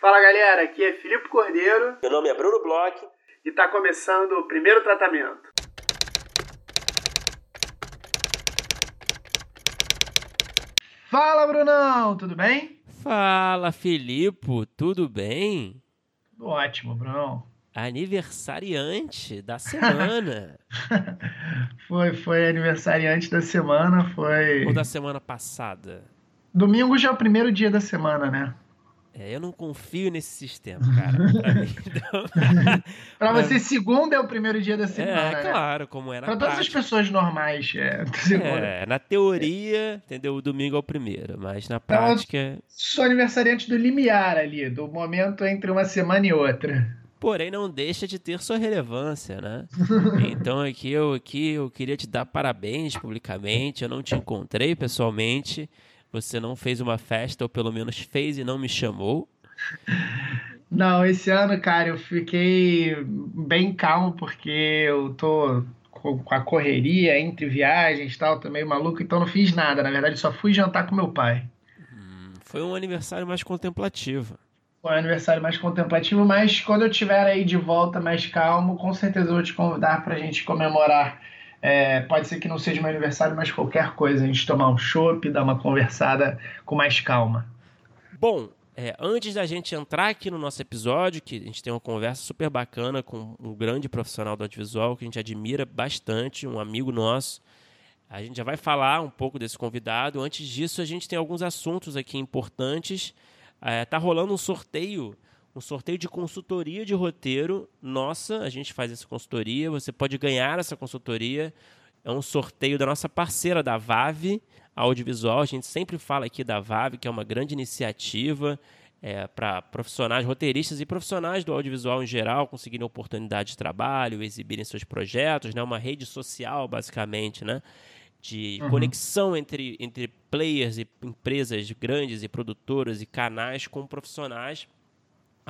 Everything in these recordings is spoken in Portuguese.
Fala galera, aqui é Filipe Cordeiro. Meu nome é Bruno Bloch. E está começando o primeiro tratamento. Fala Brunão, tudo bem? Fala Filipe, tudo bem? Ótimo, Brunão. Aniversariante da semana. foi, foi aniversariante da semana, foi. Ou da semana passada? Domingo já é o primeiro dia da semana, né? É, eu não confio nesse sistema, cara. Pra, mim, então... pra você, segunda é o primeiro dia da semana. É, claro, como é na Pra todas as pessoas normais, é. É, na teoria, entendeu? O domingo é o primeiro, mas na prática. Então, sou aniversariante do limiar ali, do momento entre uma semana e outra. Porém, não deixa de ter sua relevância, né? então aqui eu, aqui eu queria te dar parabéns publicamente. Eu não te encontrei pessoalmente você não fez uma festa, ou pelo menos fez e não me chamou? Não, esse ano, cara, eu fiquei bem calmo porque eu tô com a correria entre viagens e tal, tô meio maluco, então não fiz nada. Na verdade, só fui jantar com meu pai. Hum, foi um aniversário mais contemplativo. Foi um aniversário mais contemplativo, mas quando eu estiver aí de volta mais calmo, com certeza eu vou te convidar pra gente comemorar é, pode ser que não seja meu aniversário, mas qualquer coisa, a gente tomar um chopp, dar uma conversada com mais calma. Bom, é, antes da gente entrar aqui no nosso episódio, que a gente tem uma conversa super bacana com um grande profissional do audiovisual que a gente admira bastante, um amigo nosso. A gente já vai falar um pouco desse convidado. Antes disso, a gente tem alguns assuntos aqui importantes. É, tá rolando um sorteio um sorteio de consultoria de roteiro. Nossa, a gente faz essa consultoria. Você pode ganhar essa consultoria. É um sorteio da nossa parceira da VAV Audiovisual. A gente sempre fala aqui da VAV, que é uma grande iniciativa é, para profissionais, roteiristas e profissionais do audiovisual em geral conseguirem oportunidade de trabalho, exibirem seus projetos, né? uma rede social, basicamente, né? de uhum. conexão entre, entre players e empresas grandes e produtoras e canais com profissionais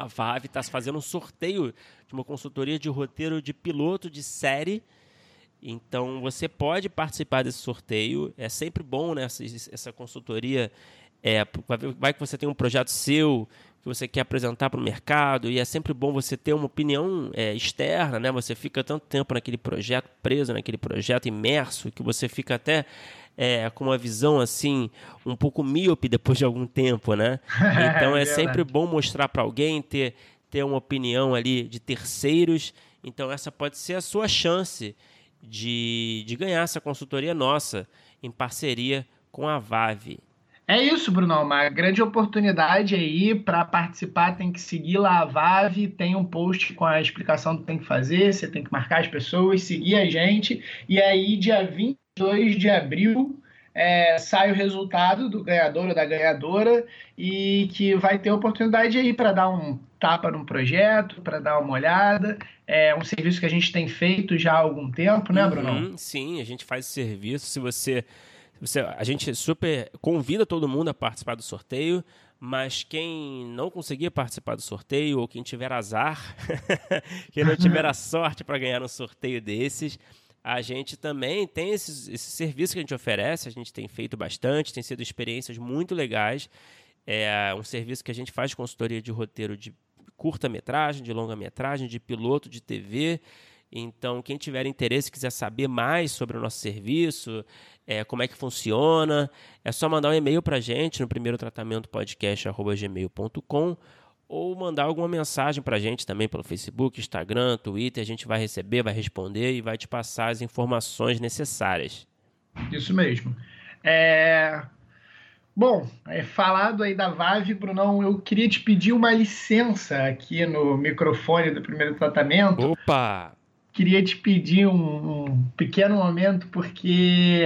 a VAV está fazendo um sorteio de uma consultoria de roteiro de piloto de série. Então você pode participar desse sorteio. É sempre bom, né? Essa, essa consultoria. É, vai que você tem um projeto seu que você quer apresentar para o mercado e é sempre bom você ter uma opinião é, externa, né? Você fica tanto tempo naquele projeto, preso naquele projeto, imerso, que você fica até é, com uma visão assim um pouco míope depois de algum tempo, né? Então é, é sempre bom mostrar para alguém ter ter uma opinião ali de terceiros. Então essa pode ser a sua chance de, de ganhar essa consultoria nossa em parceria com a Vave. É isso, Bruno. Uma grande oportunidade aí para participar. Tem que seguir lá a Vave. Tem um post com a explicação do que tem que fazer. Você tem que marcar as pessoas, seguir a gente. E aí, dia 20 2 de abril é, sai o resultado do ganhador ou da ganhadora e que vai ter oportunidade aí para dar um tapa no projeto, para dar uma olhada. É um serviço que a gente tem feito já há algum tempo, né, Bruno? Uhum, sim, a gente faz esse serviço. Se você, você, a gente super convida todo mundo a participar do sorteio. Mas quem não conseguir participar do sorteio ou quem tiver azar, quem não tiver a sorte para ganhar um sorteio desses, a gente também tem esse, esse serviço que a gente oferece, a gente tem feito bastante, tem sido experiências muito legais. É um serviço que a gente faz consultoria de roteiro de curta-metragem, de longa-metragem, de piloto de TV. Então, quem tiver interesse, quiser saber mais sobre o nosso serviço, é, como é que funciona, é só mandar um e-mail para a gente no primeiro tratamento podcast.gmail.com ou mandar alguma mensagem para a gente também pelo Facebook, Instagram, Twitter. A gente vai receber, vai responder e vai te passar as informações necessárias. Isso mesmo. É... Bom, é, falado aí da VAV, Brunão, eu queria te pedir uma licença aqui no microfone do primeiro tratamento. Opa! Queria te pedir um, um pequeno momento, porque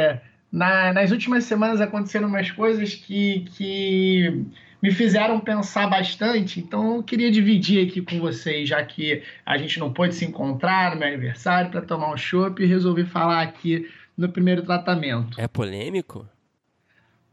na, nas últimas semanas aconteceram umas coisas que, que me fizeram pensar bastante, então eu queria dividir aqui com vocês, já que a gente não pôde se encontrar no meu aniversário para tomar um chopp e resolvi falar aqui no primeiro tratamento. É polêmico?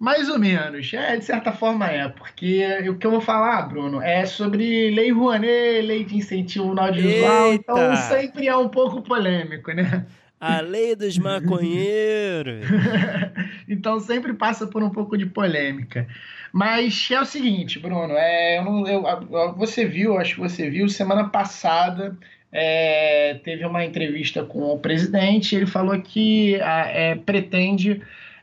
Mais ou menos, é, de certa forma é, porque o que eu vou falar, Bruno, é sobre Lei Rouanet, Lei de Incentivo no Audiovisual, então sempre é um pouco polêmico, né? A lei dos maconheiros. então sempre passa por um pouco de polêmica. Mas é o seguinte, Bruno, é, eu não, eu, você viu, acho que você viu, semana passada é, teve uma entrevista com o presidente, ele falou que é, pretende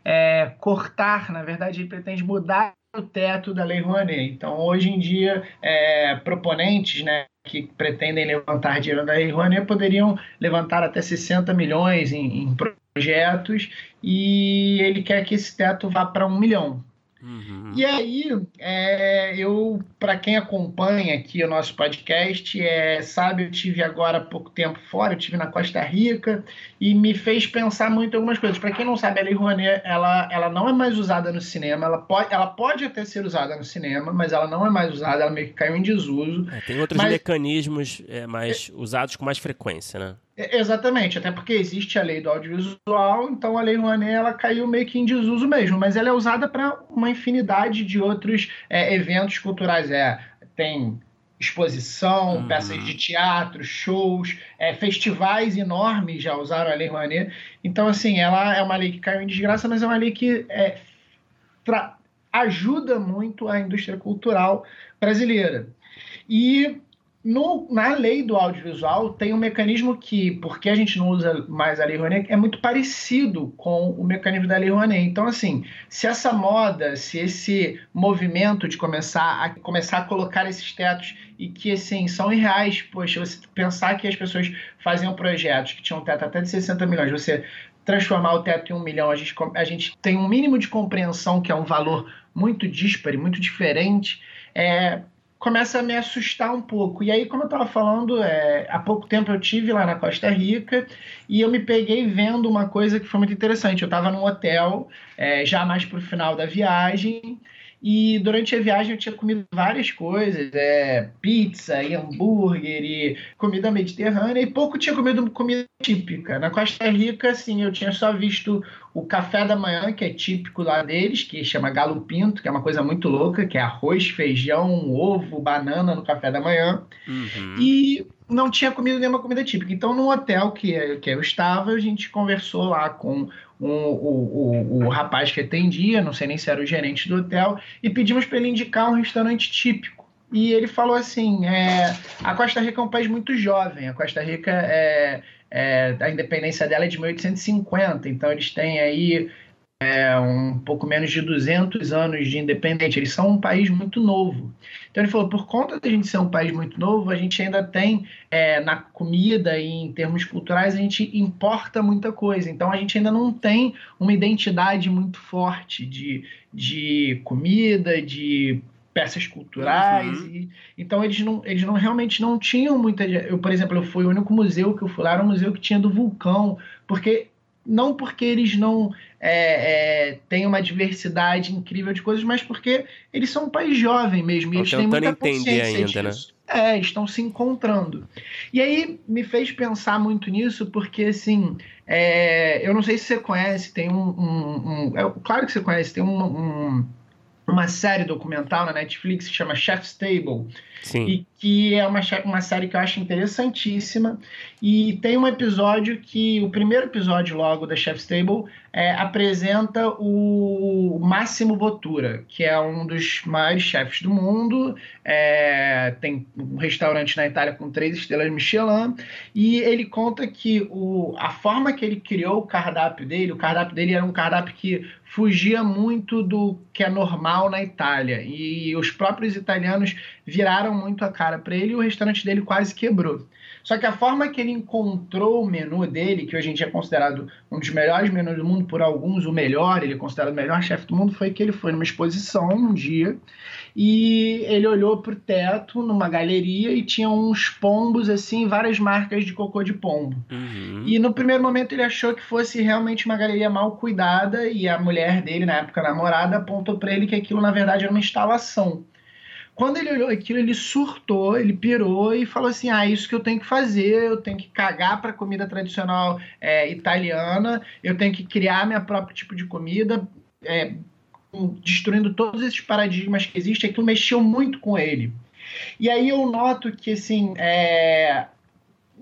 é, cortar, na verdade, ele pretende mudar o teto da Lei Rouanet. Então, hoje em dia, é, proponentes né, que pretendem levantar dinheiro da Lei Rouanet poderiam levantar até 60 milhões em, em projetos e ele quer que esse teto vá para um milhão. Uhum. E aí, é, eu, para quem acompanha aqui o nosso podcast, é, sabe, eu tive agora há pouco tempo fora, eu tive na Costa Rica e me fez pensar muito em algumas coisas. Para quem não sabe, a Lei Rouanet, ela, ela não é mais usada no cinema, ela pode, ela pode até ser usada no cinema, mas ela não é mais usada, ela meio que caiu em desuso. É, tem outros mas... mecanismos é, mais é... usados com mais frequência, né? Exatamente, até porque existe a lei do audiovisual, então a lei Rouanet ela caiu meio que em desuso mesmo, mas ela é usada para uma infinidade de outros é, eventos culturais. É, tem exposição, uhum. peças de teatro, shows, é, festivais enormes já usaram a lei Rouanet. Então, assim, ela é uma lei que caiu em desgraça, mas é uma lei que é, ajuda muito a indústria cultural brasileira. E no, na lei do audiovisual tem um mecanismo que, porque a gente não usa mais a Lei Rouanet, é muito parecido com o mecanismo da Lei Rouanet. Então, assim, se essa moda, se esse movimento de começar a, começar a colocar esses tetos e que, assim, são irreais, poxa, você pensar que as pessoas faziam projetos que tinham teto até de 60 milhões, você transformar o teto em um milhão, a gente, a gente tem um mínimo de compreensão que é um valor muito disparo, muito diferente, é, começa a me assustar um pouco. E aí, como eu estava falando, é, há pouco tempo eu tive lá na Costa Rica e eu me peguei vendo uma coisa que foi muito interessante. Eu estava num hotel, é, já mais para o final da viagem, e durante a viagem eu tinha comido várias coisas, é, pizza e hambúrguer e comida mediterrânea, e pouco tinha comido comida típica. Na Costa Rica, assim, eu tinha só visto o café da manhã, que é típico lá deles, que chama galo pinto, que é uma coisa muito louca, que é arroz, feijão, ovo, banana no café da manhã. Uhum. E não tinha comido nenhuma comida típica. Então, no hotel que, que eu estava, a gente conversou lá com o, o, o rapaz que atendia, não sei nem se era o gerente do hotel, e pedimos para ele indicar um restaurante típico. E ele falou assim: é, a Costa Rica é um país muito jovem, a Costa Rica é, é a independência dela é de 1850, então eles têm aí é, um pouco menos de 200 anos de independente. Eles são um país muito novo. Então ele falou, por conta de a gente ser um país muito novo, a gente ainda tem é, na comida e em termos culturais a gente importa muita coisa. Então a gente ainda não tem uma identidade muito forte de, de comida, de peças culturais. Uhum. E, então eles não, eles não realmente não tinham muita. Eu, por exemplo, eu fui o único museu que eu fui lá, era um museu que tinha do vulcão, porque não porque eles não é, é, têm uma diversidade incrível de coisas, mas porque eles são um país jovem mesmo. E eles têm muita consciência ainda, né? disso. né? É, estão se encontrando. E aí me fez pensar muito nisso, porque assim, é, eu não sei se você conhece, tem um. um, um é, claro que você conhece, tem um, um uma série documental na Netflix que chama Chef's Table. Sim. E que é uma, uma série que eu acho interessantíssima. E tem um episódio que, o primeiro episódio logo da Chef's Table, é, apresenta o Máximo Bottura, que é um dos maiores chefes do mundo. É, tem um restaurante na Itália com três estrelas Michelin. E ele conta que o, a forma que ele criou o cardápio dele, o cardápio dele era um cardápio que fugia muito do que é normal na Itália. E os próprios italianos viraram muito a cara para ele e o restaurante dele quase quebrou. Só que a forma que ele encontrou o menu dele, que hoje em dia é considerado um dos melhores menus do mundo, por alguns o melhor, ele é considerado o melhor chefe do mundo, foi que ele foi numa exposição um dia e ele olhou para o teto numa galeria e tinha uns pombos assim, várias marcas de cocô de pombo. Uhum. E no primeiro momento ele achou que fosse realmente uma galeria mal cuidada e a mulher dele, na época namorada, apontou para ele que aquilo na verdade era uma instalação. Quando ele olhou aquilo, ele surtou, ele pirou e falou assim: Ah, isso que eu tenho que fazer, eu tenho que cagar para comida tradicional é, italiana, eu tenho que criar meu próprio tipo de comida, é, destruindo todos esses paradigmas que existem. Aquilo mexeu muito com ele. E aí eu noto que, assim, é,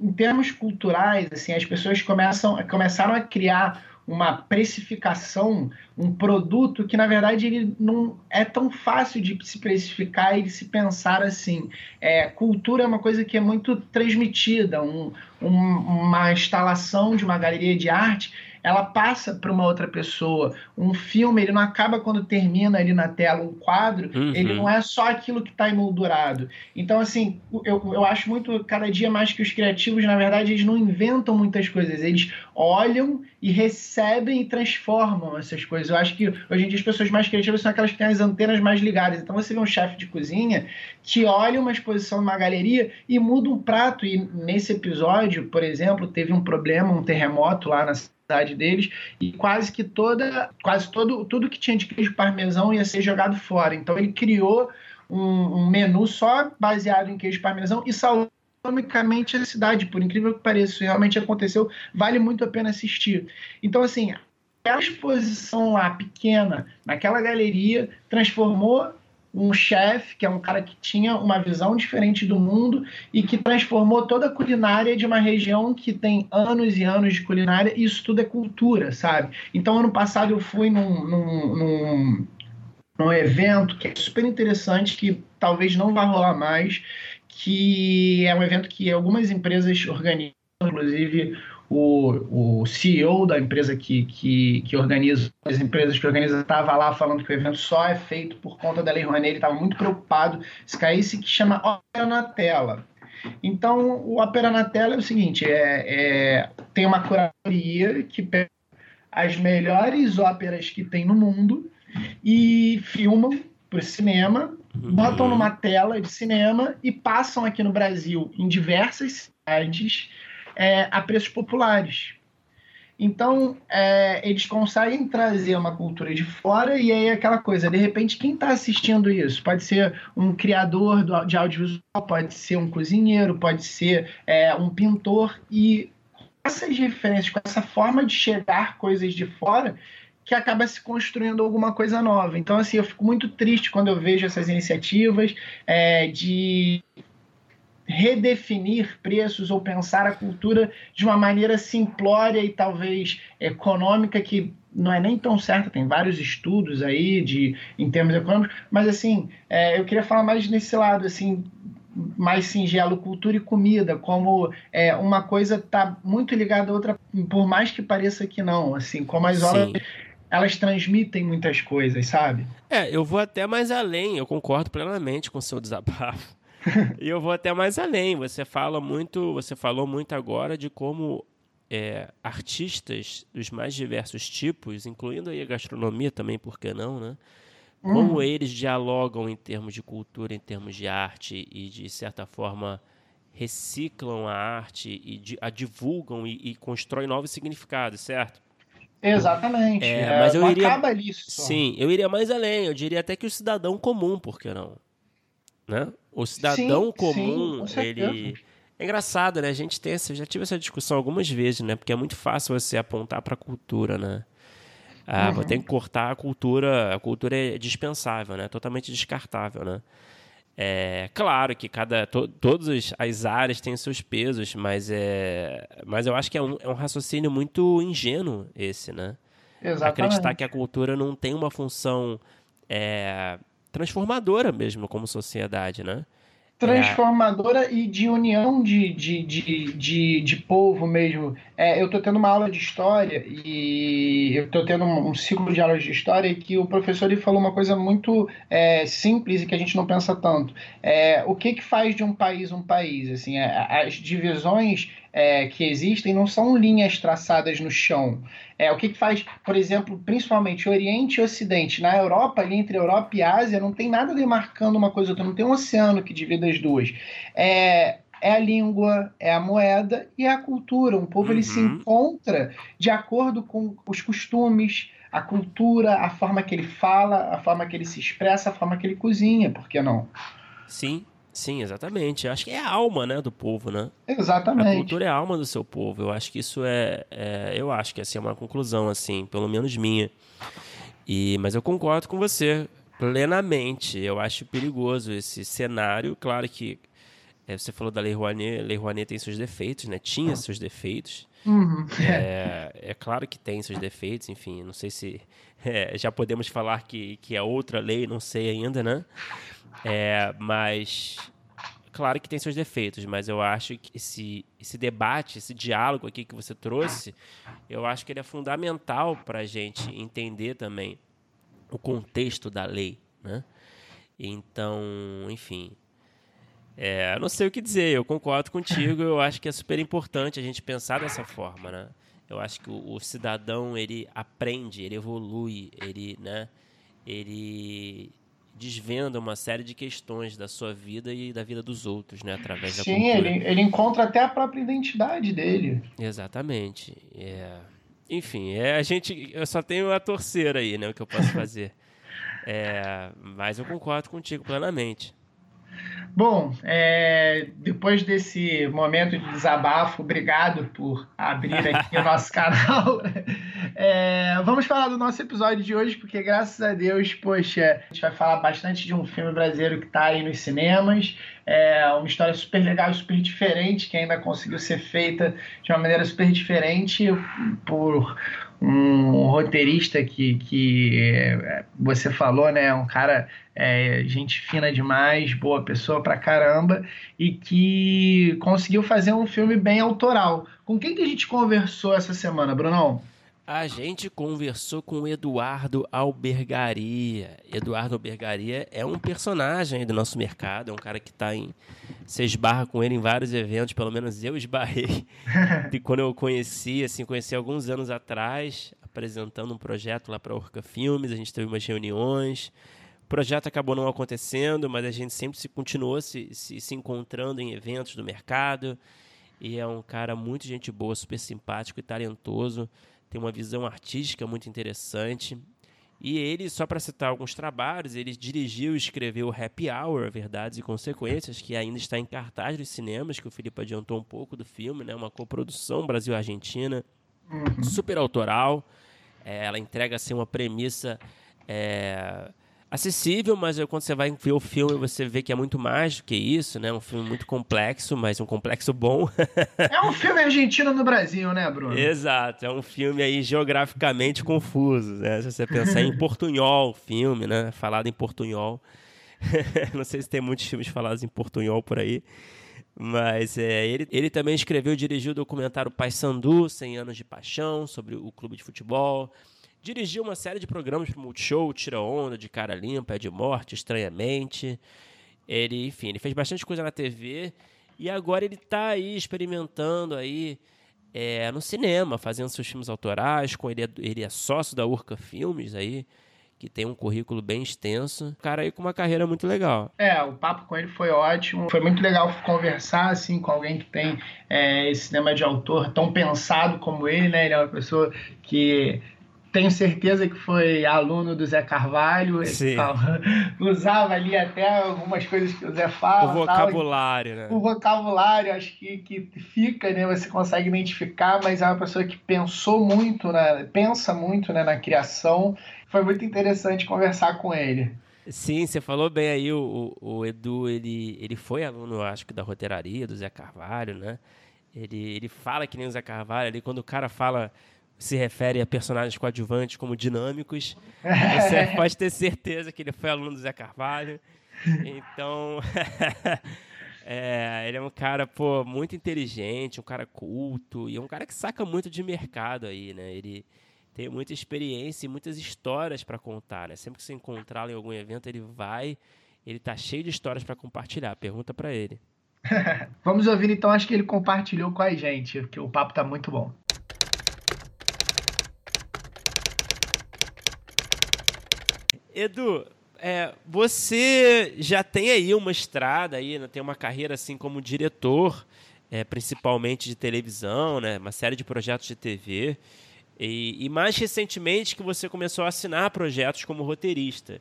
em termos culturais, assim, as pessoas começam, começaram a criar uma precificação, um produto que na verdade ele não é tão fácil de se precificar e de se pensar assim. É, cultura é uma coisa que é muito transmitida, um, um, uma instalação de uma galeria de arte ela passa para uma outra pessoa. Um filme, ele não acaba quando termina ali na tela um quadro, uhum. ele não é só aquilo que está emoldurado. Então, assim, eu, eu acho muito, cada dia mais que os criativos, na verdade, eles não inventam muitas coisas, eles olham e recebem e transformam essas coisas. Eu acho que hoje em dia as pessoas mais criativas são aquelas que têm as antenas mais ligadas. Então você vê um chefe de cozinha que olha uma exposição numa galeria e muda um prato. E nesse episódio, por exemplo, teve um problema, um terremoto lá na cidade deles e quase que toda, quase todo, tudo que tinha de queijo parmesão ia ser jogado fora. Então ele criou um, um menu só baseado em queijo parmesão e salvou economicamente a cidade, por incrível que pareça, isso realmente aconteceu, vale muito a pena assistir. Então, assim, a exposição lá pequena, naquela galeria, transformou um chefe, que é um cara que tinha uma visão diferente do mundo e que transformou toda a culinária de uma região que tem anos e anos de culinária, e isso tudo é cultura, sabe? Então, ano passado eu fui num, num, num, num evento que é super interessante, que talvez não vá rolar mais, que é um evento que algumas empresas organizam, inclusive o, o CEO da empresa que, que, que organiza, as empresas que organizam, estava lá falando que o evento só é feito por conta da Lei Rouanet, ele estava muito preocupado se caísse, que chama Ópera na Tela. Então, o Ópera na Tela é o seguinte, é, é tem uma curadoria que pega as melhores óperas que tem no mundo e filmam para o cinema botam numa tela de cinema e passam aqui no Brasil em diversas cidades é, a preços populares. Então, é, eles conseguem trazer uma cultura de fora e aí é aquela coisa, de repente, quem está assistindo isso? Pode ser um criador do, de audiovisual, pode ser um cozinheiro, pode ser é, um pintor e essas referências, com essa forma de chegar coisas de fora, que acaba se construindo alguma coisa nova. Então, assim, eu fico muito triste quando eu vejo essas iniciativas é, de redefinir preços ou pensar a cultura de uma maneira simplória e talvez econômica que não é nem tão certa, tem vários estudos aí de em termos econômicos, mas assim, é, eu queria falar mais nesse lado assim, mais singelo, cultura e comida, como é, uma coisa está muito ligada à outra, por mais que pareça que não, assim, como as obras elas transmitem muitas coisas, sabe? É, eu vou até mais além, eu concordo plenamente com o seu desabafo. e eu vou até mais além. Você fala muito, você falou muito agora de como é, artistas dos mais diversos tipos, incluindo aí a gastronomia também, por que não, né? Como hum. eles dialogam em termos de cultura, em termos de arte e de certa forma reciclam a arte e a divulgam e, e constroem novos significados, certo? Exatamente. É, é, mas eu iria, acaba nisso. Sim, eu iria mais além. Eu diria até que o cidadão comum, por que não? Né? O cidadão sim, comum, sim, ele. É engraçado, né? A gente tem essa, já tive essa discussão algumas vezes, né? Porque é muito fácil você apontar para a cultura, né? Ah, uhum. tem que cortar a cultura. A cultura é dispensável, né? Totalmente descartável, né? É claro que cada to, todas as áreas têm seus pesos, mas é, mas eu acho que é um, é um raciocínio muito ingênuo esse, né? Exatamente. Acreditar que a cultura não tem uma função é, transformadora mesmo como sociedade, né? transformadora é. e de união de, de, de, de, de povo mesmo. É, eu estou tendo uma aula de história e eu estou tendo um, um, ciclo de aulas de história que o professor ele falou uma coisa muito é, simples e que a gente não pensa tanto. É, o que, que faz de um país um país? Assim, é, as divisões é, que existem não são linhas traçadas no chão. É, o que, que faz, por exemplo, principalmente Oriente e Ocidente? Na Europa, ali entre Europa e Ásia, não tem nada demarcando uma coisa outra, não tem um oceano que divida as duas. É, é a língua, é a moeda e é a cultura. Um povo uhum. ele se uhum. encontra de acordo com os costumes, a cultura, a forma que ele fala, a forma que ele se expressa, a forma que ele cozinha, por que não? Sim, Sim, exatamente. Acho que é a alma, né, do povo, né? Exatamente. A cultura é a alma do seu povo. Eu acho que isso é, é eu acho que essa é uma conclusão, assim, pelo menos minha. E, mas eu concordo com você plenamente. Eu acho perigoso esse cenário. Claro que É, você falou da Lei Rouanet, Lei Rouanet tem seus defeitos, né? Tinha seus defeitos. Uhum. É, é, claro que tem seus defeitos, enfim, não sei se é, já podemos falar que, que é outra lei, não sei ainda, né? É, mas claro que tem seus defeitos, mas eu acho que esse, esse debate, esse diálogo aqui que você trouxe, eu acho que ele é fundamental para a gente entender também o contexto da lei, né? Então, enfim, é, não sei o que dizer, eu concordo contigo, eu acho que é super importante a gente pensar dessa forma, né? Eu acho que o, o cidadão, ele aprende, ele evolui, ele, né, ele desvenda uma série de questões da sua vida e da vida dos outros, né, através Sim, da cultura. Sim, ele, ele encontra até a própria identidade dele. Exatamente. É... Enfim, é, a gente, eu só tenho a torcer aí, né, o que eu posso fazer. é, mas eu concordo contigo plenamente. Bom, é, depois desse momento de desabafo, obrigado por abrir aqui o nosso canal. É, vamos falar do nosso episódio de hoje, porque graças a Deus, poxa, a gente vai falar bastante de um filme brasileiro que está aí nos cinemas. É uma história super legal, super diferente, que ainda conseguiu ser feita de uma maneira super diferente por um roteirista que, que é, você falou, né? Um cara, é, gente fina demais, boa pessoa pra caramba, e que conseguiu fazer um filme bem autoral. Com quem que a gente conversou essa semana, Brunão? A gente conversou com Eduardo Albergaria. Eduardo Albergaria é um personagem do nosso mercado, é um cara que está em. Você esbarra com ele em vários eventos, pelo menos eu esbarrei. e quando eu conheci, assim, conheci alguns anos atrás, apresentando um projeto lá para a Orca Filmes, a gente teve umas reuniões. O projeto acabou não acontecendo, mas a gente sempre se continuou se, se, se encontrando em eventos do mercado. E é um cara muito gente boa, super simpático e talentoso tem uma visão artística muito interessante. E ele, só para citar alguns trabalhos, ele dirigiu e escreveu Happy Hour, Verdades e Consequências, que ainda está em cartaz dos cinemas, que o Felipe adiantou um pouco do filme, né? uma coprodução Brasil-Argentina, uhum. super autoral. É, ela entrega assim, uma premissa é, acessível, mas quando você vai ver o filme, você vê que é muito mais do que isso, né? Um filme muito complexo, mas um complexo bom. é um filme argentino no Brasil, né, Bruno? Exato, é um filme aí geograficamente confuso, né? Se você pensar em portunhol, filme, né? Falado em portunhol. Não sei se tem muitos filmes falados em portunhol por aí. Mas é, ele, ele também escreveu e dirigiu o documentário Pai Sandu, 100 anos de paixão, sobre o clube de futebol. Dirigiu uma série de programas para o Multishow, Tira Onda, De Cara Limpa, É de Morte, Estranhamente. Ele, enfim, ele fez bastante coisa na TV e agora ele está aí experimentando aí é, no cinema, fazendo seus filmes autorais. Com ele, é, ele é sócio da Urca Filmes aí, que tem um currículo bem extenso. Cara aí com uma carreira muito legal. É, o papo com ele foi ótimo. Foi muito legal conversar assim com alguém que tem é, esse cinema de autor tão pensado como ele, né? Ele é uma pessoa que tenho certeza que foi aluno do Zé Carvalho. usava ali até algumas coisas que o Zé fala. O vocabulário, tal, né? O vocabulário, acho que, que fica, né? Você consegue identificar, mas é uma pessoa que pensou muito, né? pensa muito né? na criação. Foi muito interessante conversar com ele. Sim, você falou bem aí, o, o, Edu, ele, ele foi aluno, acho que, da roteiraria, do Zé Carvalho, né? Ele, ele fala que nem o Zé Carvalho ali, quando o cara fala se refere a personagens coadjuvantes como dinâmicos. Você pode ter certeza que ele foi aluno do Zé Carvalho. Então, é, ele é um cara pô, muito inteligente, um cara culto e é um cara que saca muito de mercado aí, né? Ele tem muita experiência e muitas histórias para contar, né? Sempre que você encontrá-lo em algum evento, ele vai, ele tá cheio de histórias para compartilhar. Pergunta para ele. Vamos ouvir então, acho que ele compartilhou com a gente, porque o papo tá muito bom. Edu, é, você já tem aí uma estrada aí, né? tem uma carreira assim como diretor, é, principalmente de televisão, né? Uma série de projetos de TV. E, e, mais recentemente que você começou a assinar projetos como roteirista.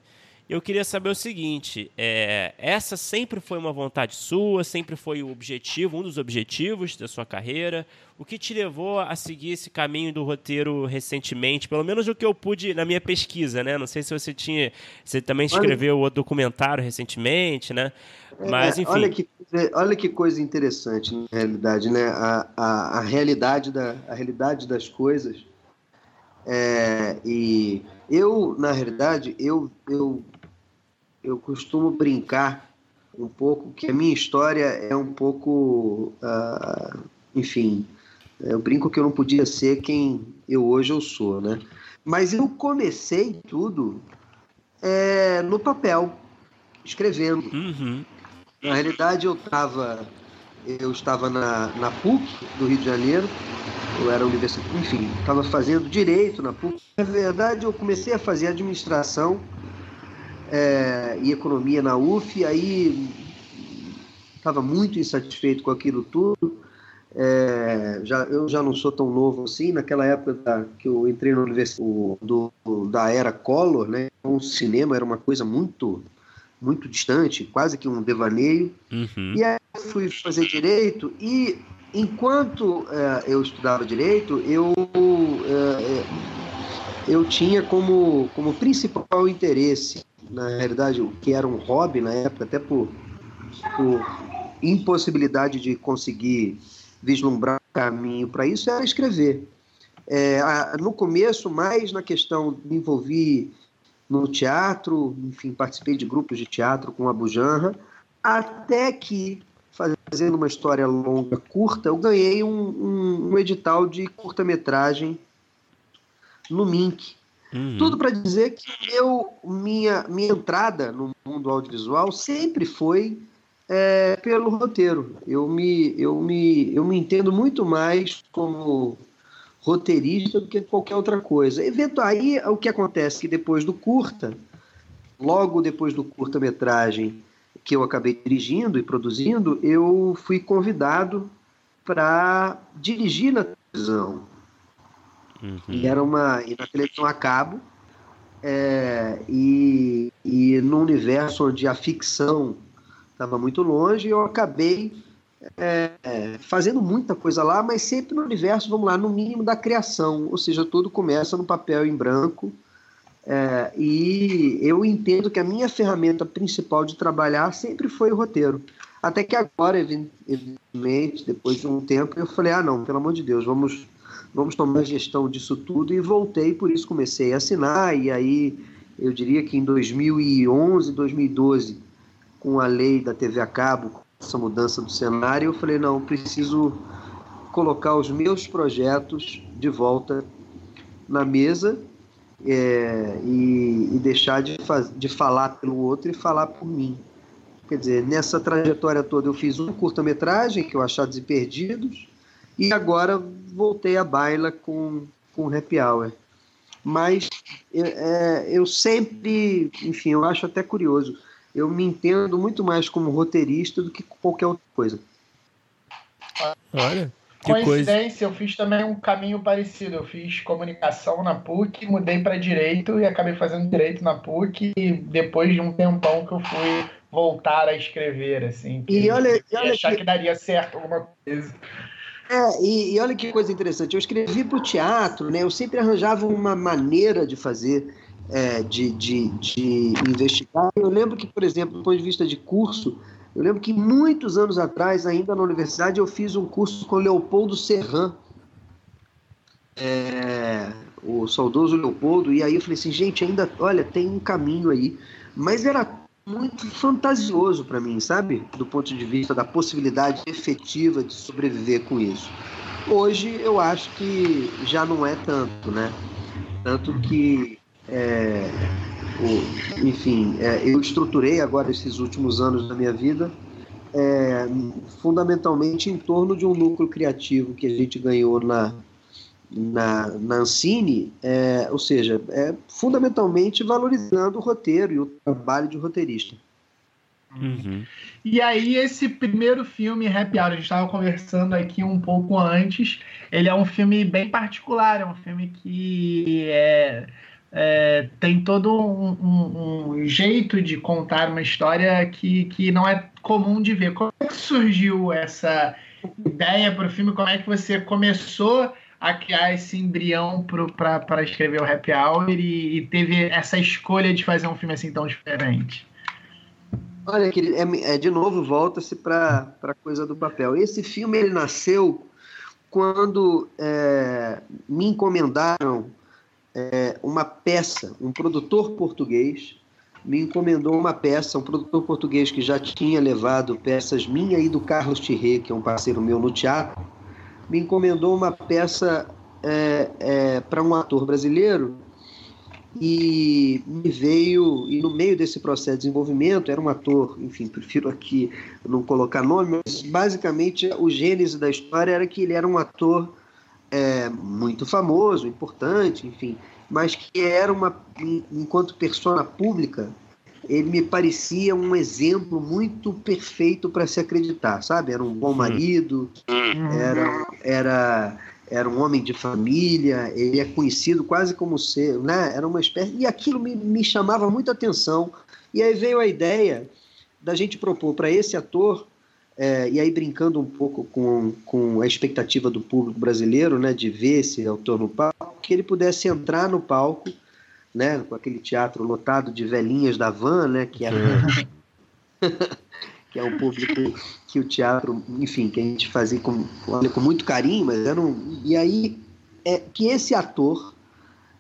Eu queria saber o seguinte: é, essa sempre foi uma vontade sua, sempre foi o objetivo, um dos objetivos da sua carreira? O que te levou a seguir esse caminho do roteiro recentemente? Pelo menos o que eu pude na minha pesquisa, né? Não sei se você tinha. Você também escreveu o documentário recentemente, né? É, Mas, enfim. Olha que, olha que coisa interessante, na realidade, né? A, a, a realidade, da, a realidade das coisas. É, e eu, na realidade, eu, eu eu costumo brincar um pouco que a minha história é um pouco, uh, enfim, eu brinco que eu não podia ser quem eu hoje eu sou, né? Mas eu comecei tudo é, no papel, escrevendo. Uhum. Na realidade, eu estava eu estava na, na PUC do Rio de Janeiro, eu era universitário, enfim, estava fazendo direito na PUC. Na verdade, eu comecei a fazer administração é, e economia na UF, aí estava muito insatisfeito com aquilo tudo. É, já, eu já não sou tão novo assim, naquela época da, que eu entrei na universidade do, da era Collor, né, o cinema era uma coisa muito muito distante, quase que um devaneio. Uhum. E aí eu fui fazer direito e enquanto é, eu estudava direito, eu é, é eu tinha como, como principal interesse na realidade, o que era um hobby na época, até por, por impossibilidade de conseguir vislumbrar caminho para isso, era escrever. É, no começo, mais na questão de envolver no teatro, enfim, participei de grupos de teatro com a Bujanra, até que, fazendo uma história longa, curta, eu ganhei um, um, um edital de curta-metragem no MINC, Uhum. Tudo para dizer que eu, minha, minha entrada no mundo audiovisual sempre foi é, pelo roteiro. Eu me, eu, me, eu me entendo muito mais como roteirista do que qualquer outra coisa. Evento aí o que acontece que depois do curta, logo depois do curta-metragem que eu acabei dirigindo e produzindo, eu fui convidado para dirigir na televisão. Uhum. E era uma. E na televisão a cabo. É, e, e no universo onde a ficção estava muito longe, eu acabei é, fazendo muita coisa lá, mas sempre no universo, vamos lá, no mínimo da criação, ou seja, tudo começa no papel em branco. É, e eu entendo que a minha ferramenta principal de trabalhar sempre foi o roteiro. Até que agora, evidentemente, depois de um tempo, eu falei: ah, não, pelo amor de Deus, vamos vamos tomar gestão disso tudo e voltei, por isso comecei a assinar e aí eu diria que em 2011, 2012, com a lei da TV a cabo, com essa mudança do cenário, eu falei não, preciso colocar os meus projetos de volta na mesa é, e, e, deixar de, faz, de falar pelo outro e falar por mim. Quer dizer, nessa trajetória toda eu fiz um curta-metragem que eu Achados e Perdidos, e agora voltei a baila com, com Happy Hour. Mas é, eu sempre, enfim, eu acho até curioso. Eu me entendo muito mais como roteirista do que qualquer outra coisa. Olha. Coincidência, eu fiz também um caminho parecido. Eu fiz comunicação na PUC, mudei para direito e acabei fazendo direito na PUC. E depois de um tempão que eu fui voltar a escrever, assim. E olha, e olha achar que... que daria certo alguma coisa. É, e, e, olha que coisa interessante. Eu escrevi para o teatro, né? Eu sempre arranjava uma maneira de fazer, é, de, de, de investigar. Eu lembro que, por exemplo, do ponto de vista de curso, eu lembro que muitos anos atrás, ainda na universidade, eu fiz um curso com Leopoldo Serran, é, o saudoso Leopoldo, e aí eu falei assim, gente, ainda, olha, tem um caminho aí. Mas era muito fantasioso para mim, sabe? Do ponto de vista da possibilidade efetiva de sobreviver com isso. Hoje eu acho que já não é tanto, né? Tanto que, é, o, enfim, é, eu estruturei agora esses últimos anos da minha vida é, fundamentalmente em torno de um núcleo criativo que a gente ganhou na, na, na Ancine, é, ou seja, é fundamentalmente valorizando o roteiro e o trabalho de roteirista. Uhum. E aí, esse primeiro filme, Happy Hour, a gente estava conversando aqui um pouco antes, ele é um filme bem particular, é um filme que é, é, tem todo um, um, um, jeito de contar uma história que, que não é comum de ver. Como é que surgiu essa ideia para o filme? Como é que você começou a criar esse embrião para escrever o Happy Hour e, e, teve essa escolha de fazer um filme assim tão diferente? Olha, é, é de novo, volta-se para a coisa do papel. Esse filme ele nasceu quando é, me encomendaram é, uma peça, um produtor português me encomendou uma peça, um produtor português que já tinha levado peças minha e do Carlos Thierry, que é um parceiro meu no teatro, me encomendou uma peça é, é, para um ator brasileiro e me veio, e no meio desse processo de desenvolvimento, era um ator, enfim, prefiro aqui não colocar nome, mas basicamente o gênese da história era que ele era um ator é, muito famoso, importante, enfim, mas que era uma, enquanto persona pública, ele me parecia um exemplo muito perfeito para se acreditar, sabe? Era um bom uhum. marido, uhum. era, era, era um homem de família, ele é conhecido quase como ser, né? Era uma espécie. E aquilo me, me chamava muita atenção. E aí veio a ideia da gente propor para esse ator é, e aí, brincando um pouco com, com a expectativa do público brasileiro, né, de ver esse autor no palco, que ele pudesse entrar no palco, né, com aquele teatro lotado de velhinhas da van, né, que, era, que é um público que o teatro, enfim, que a gente fazia com, com muito carinho, mas era um, e aí é, que esse ator,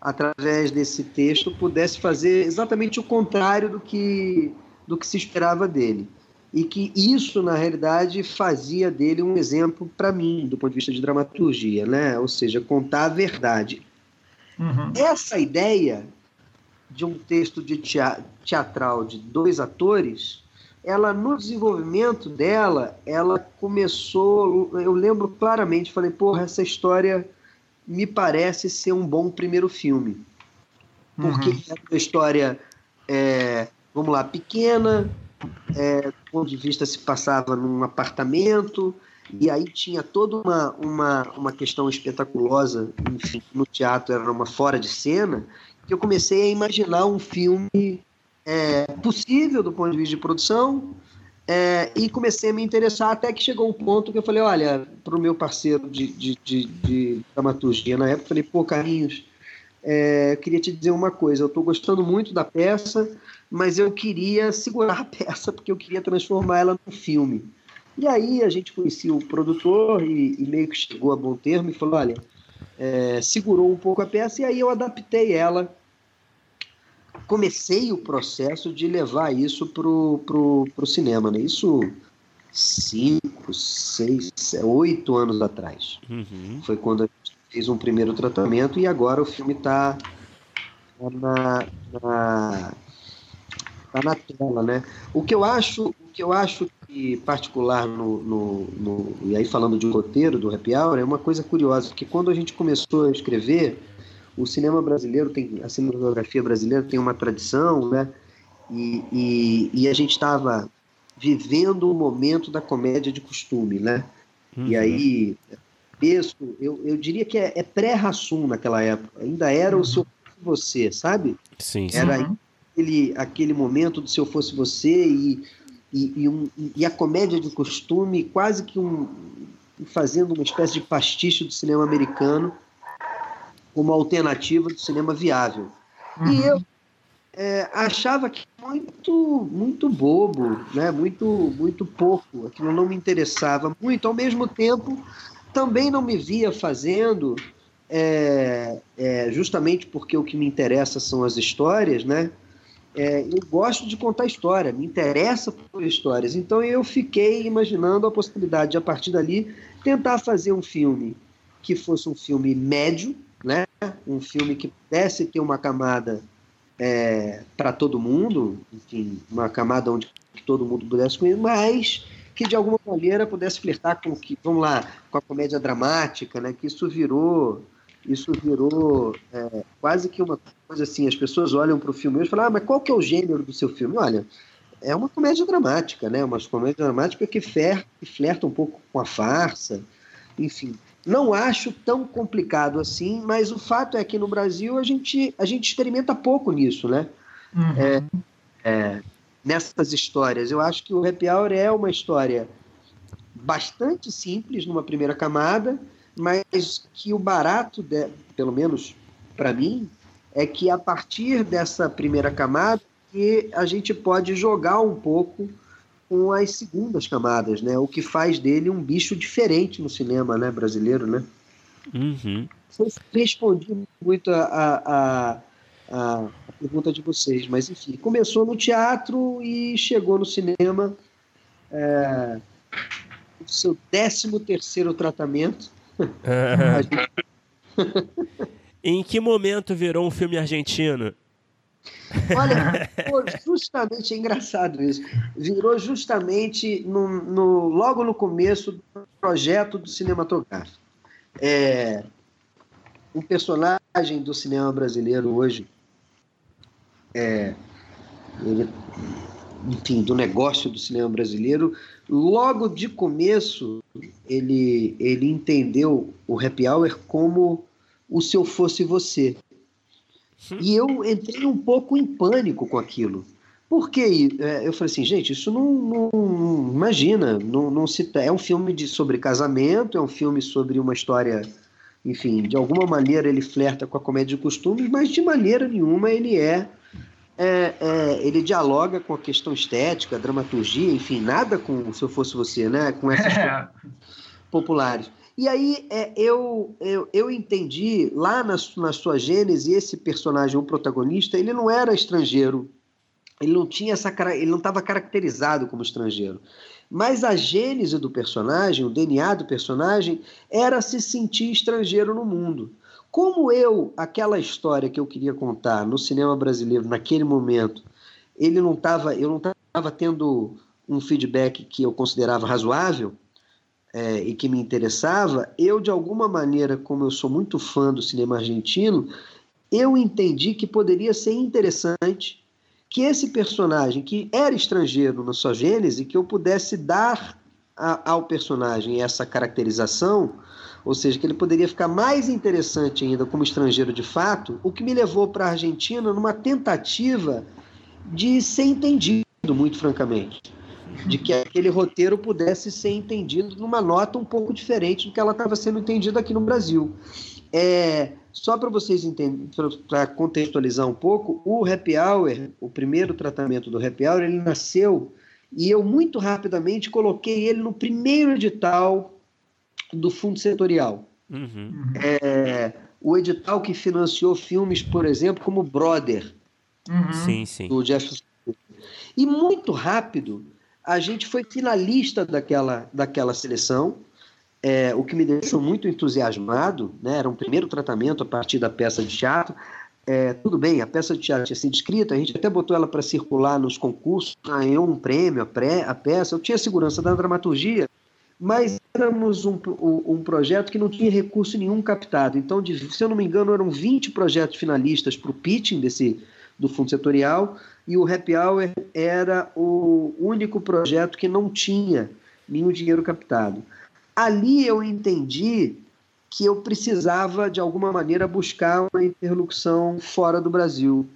através desse texto, pudesse fazer exatamente o contrário do que, do que se esperava dele e que isso, na realidade, fazia dele um exemplo para mim, do ponto de vista de dramaturgia, né? ou seja, contar a verdade. Uhum. Essa ideia de um texto de teatral de dois atores, ela no desenvolvimento dela, ela começou, eu lembro claramente, falei, porra, essa história me parece ser um bom primeiro filme. Porque uhum. é uma história, é, vamos lá, pequena, é, do ponto de vista se passava num apartamento, e aí tinha toda uma, uma, uma questão espetaculosa, enfim, no teatro era uma fora de cena, que eu comecei a imaginar um filme é, possível do ponto de vista de produção, é, e comecei a me interessar até que chegou um ponto que eu falei, olha, para o meu parceiro de, de, de, de dramaturgia na época, falei, pô, Carlinhos, é, queria te dizer uma coisa, eu estou gostando muito da peça, mas eu queria segurar a peça porque eu queria transformar ela num filme. E aí a gente conhecia o produtor e, e meio que chegou a bom termo e falou, olha, é, segurou um pouco a peça e aí eu adaptei ela. Comecei o processo de levar isso pro, pro, pro cinema, né? Isso cinco, seis, oito anos atrás. Uhum. Foi quando a gente fez um primeiro tratamento e agora o filme está na, na tá na tela, né? O que eu acho, o que eu acho que particular no, no, no, e aí falando de roteiro do Happy Hour é uma coisa curiosa, que quando a gente começou a escrever, o cinema brasileiro tem, a cinematografia brasileira tem uma tradição, né? E, e, e a gente estava vivendo o momento da comédia de costume, né? Uhum. E aí, texto, eu, eu diria que é, é pré-Rassum naquela época, ainda era uhum. o seu você, sabe? Sim, sim. Era aquele, aquele momento do Se Eu Fosse Você e, e, e, um, e a comédia de costume, quase que um, fazendo uma espécie de pastiche do cinema americano como alternativa do cinema viável. Uhum. E eu é, achava que muito muito bobo, né? muito, muito pouco, aquilo não me interessava muito. Ao mesmo tempo, também não me via fazendo, é, é, justamente porque o que me interessa são as histórias, né? É, eu gosto de contar história, me interessa por histórias. Então eu fiquei imaginando a possibilidade de, a partir dali, tentar fazer um filme que fosse um filme médio, né? um filme que pudesse ter uma camada é, para todo mundo, enfim, uma camada onde todo mundo pudesse conhecer, mas que de alguma maneira pudesse flertar com que, vamos lá, com a comédia dramática, né? Que isso virou isso virou é, quase que uma coisa assim, as pessoas olham para o filme e falam, ah, mas qual que é o gênero do seu filme? Olha, é uma comédia dramática, né? Uma comédia dramática que, fer, que flerta um pouco com a farsa, enfim. Não acho tão complicado assim, mas o fato é que no Brasil a gente, a gente experimenta pouco nisso, né? Uhum. É, é, nessas histórias. Eu acho que o Happy Hour é uma história bastante simples numa primeira camada, mas que o barato, de, pelo menos para mim, é que a partir dessa primeira camada que a gente pode jogar um pouco com as segundas camadas, né? O que faz dele um bicho diferente no cinema, né, brasileiro, né? Uhum. Eu respondi muito a, a, a, a, pergunta de vocês, mas enfim, começou no teatro e chegou no cinema. É, o seu 13 terceiro tratamento. em que momento virou um filme argentino? Olha, justamente, é engraçado isso, virou justamente no, no, logo no começo do projeto do cinematográfico. É, um personagem do cinema brasileiro hoje, é, ele, enfim, do negócio do cinema brasileiro, logo de começo ele, ele entendeu o happy hour como o se eu fosse você. E eu entrei um pouco em pânico com aquilo. Porque é, eu falei assim, gente, isso não, não imagina, não, não se é um filme de, sobre casamento, é um filme sobre uma história, enfim, de alguma maneira ele flerta com a comédia de costumes, mas de maneira nenhuma ele é, é, é ele dialoga com a questão estética, a dramaturgia, enfim, nada com se eu fosse você, né, com essas populares. E aí é, eu, eu, eu entendi lá na, na sua gênese, esse personagem, o protagonista, ele não era estrangeiro. Ele não tinha essa ele não estava caracterizado como estrangeiro. Mas a gênese do personagem, o DNA do personagem, era se sentir estrangeiro no mundo. Como eu, aquela história que eu queria contar no cinema brasileiro naquele momento, ele não estava, eu não estava tendo um feedback que eu considerava razoável, é, e que me interessava, eu, de alguma maneira, como eu sou muito fã do cinema argentino, eu entendi que poderia ser interessante que esse personagem, que era estrangeiro na sua gênese, que eu pudesse dar a, ao personagem essa caracterização, ou seja, que ele poderia ficar mais interessante ainda como estrangeiro de fato, o que me levou para a Argentina numa tentativa de ser entendido, muito francamente de que aquele roteiro pudesse ser entendido numa nota um pouco diferente do que ela estava sendo entendida aqui no Brasil. É, só para vocês entenderem, para contextualizar um pouco, o Happy Hour, o primeiro tratamento do Happy Hour, ele nasceu e eu muito rapidamente coloquei ele no primeiro edital do Fundo Setorial. Uhum. É, o edital que financiou filmes, por exemplo, como Brother, uhum. sim, sim. do Jeff E muito rápido, a gente foi finalista daquela, daquela seleção, é, o que me deixou muito entusiasmado, né? era um primeiro tratamento a partir da peça de teatro. É, tudo bem, a peça de teatro tinha sido escrita, a gente até botou ela para circular nos concursos, ganhou um prêmio, a, pré, a peça, eu tinha segurança da dramaturgia, mas éramos um, um, projeto que não tinha recurso nenhum captado. Então, de, se eu não me engano, eram 20 projetos finalistas para o pitching desse, do fundo setorial, e o Happy Hour era o único projeto que não tinha nenhum dinheiro captado. Ali eu entendi que eu precisava, de alguma maneira, buscar uma interlocução fora do Brasil,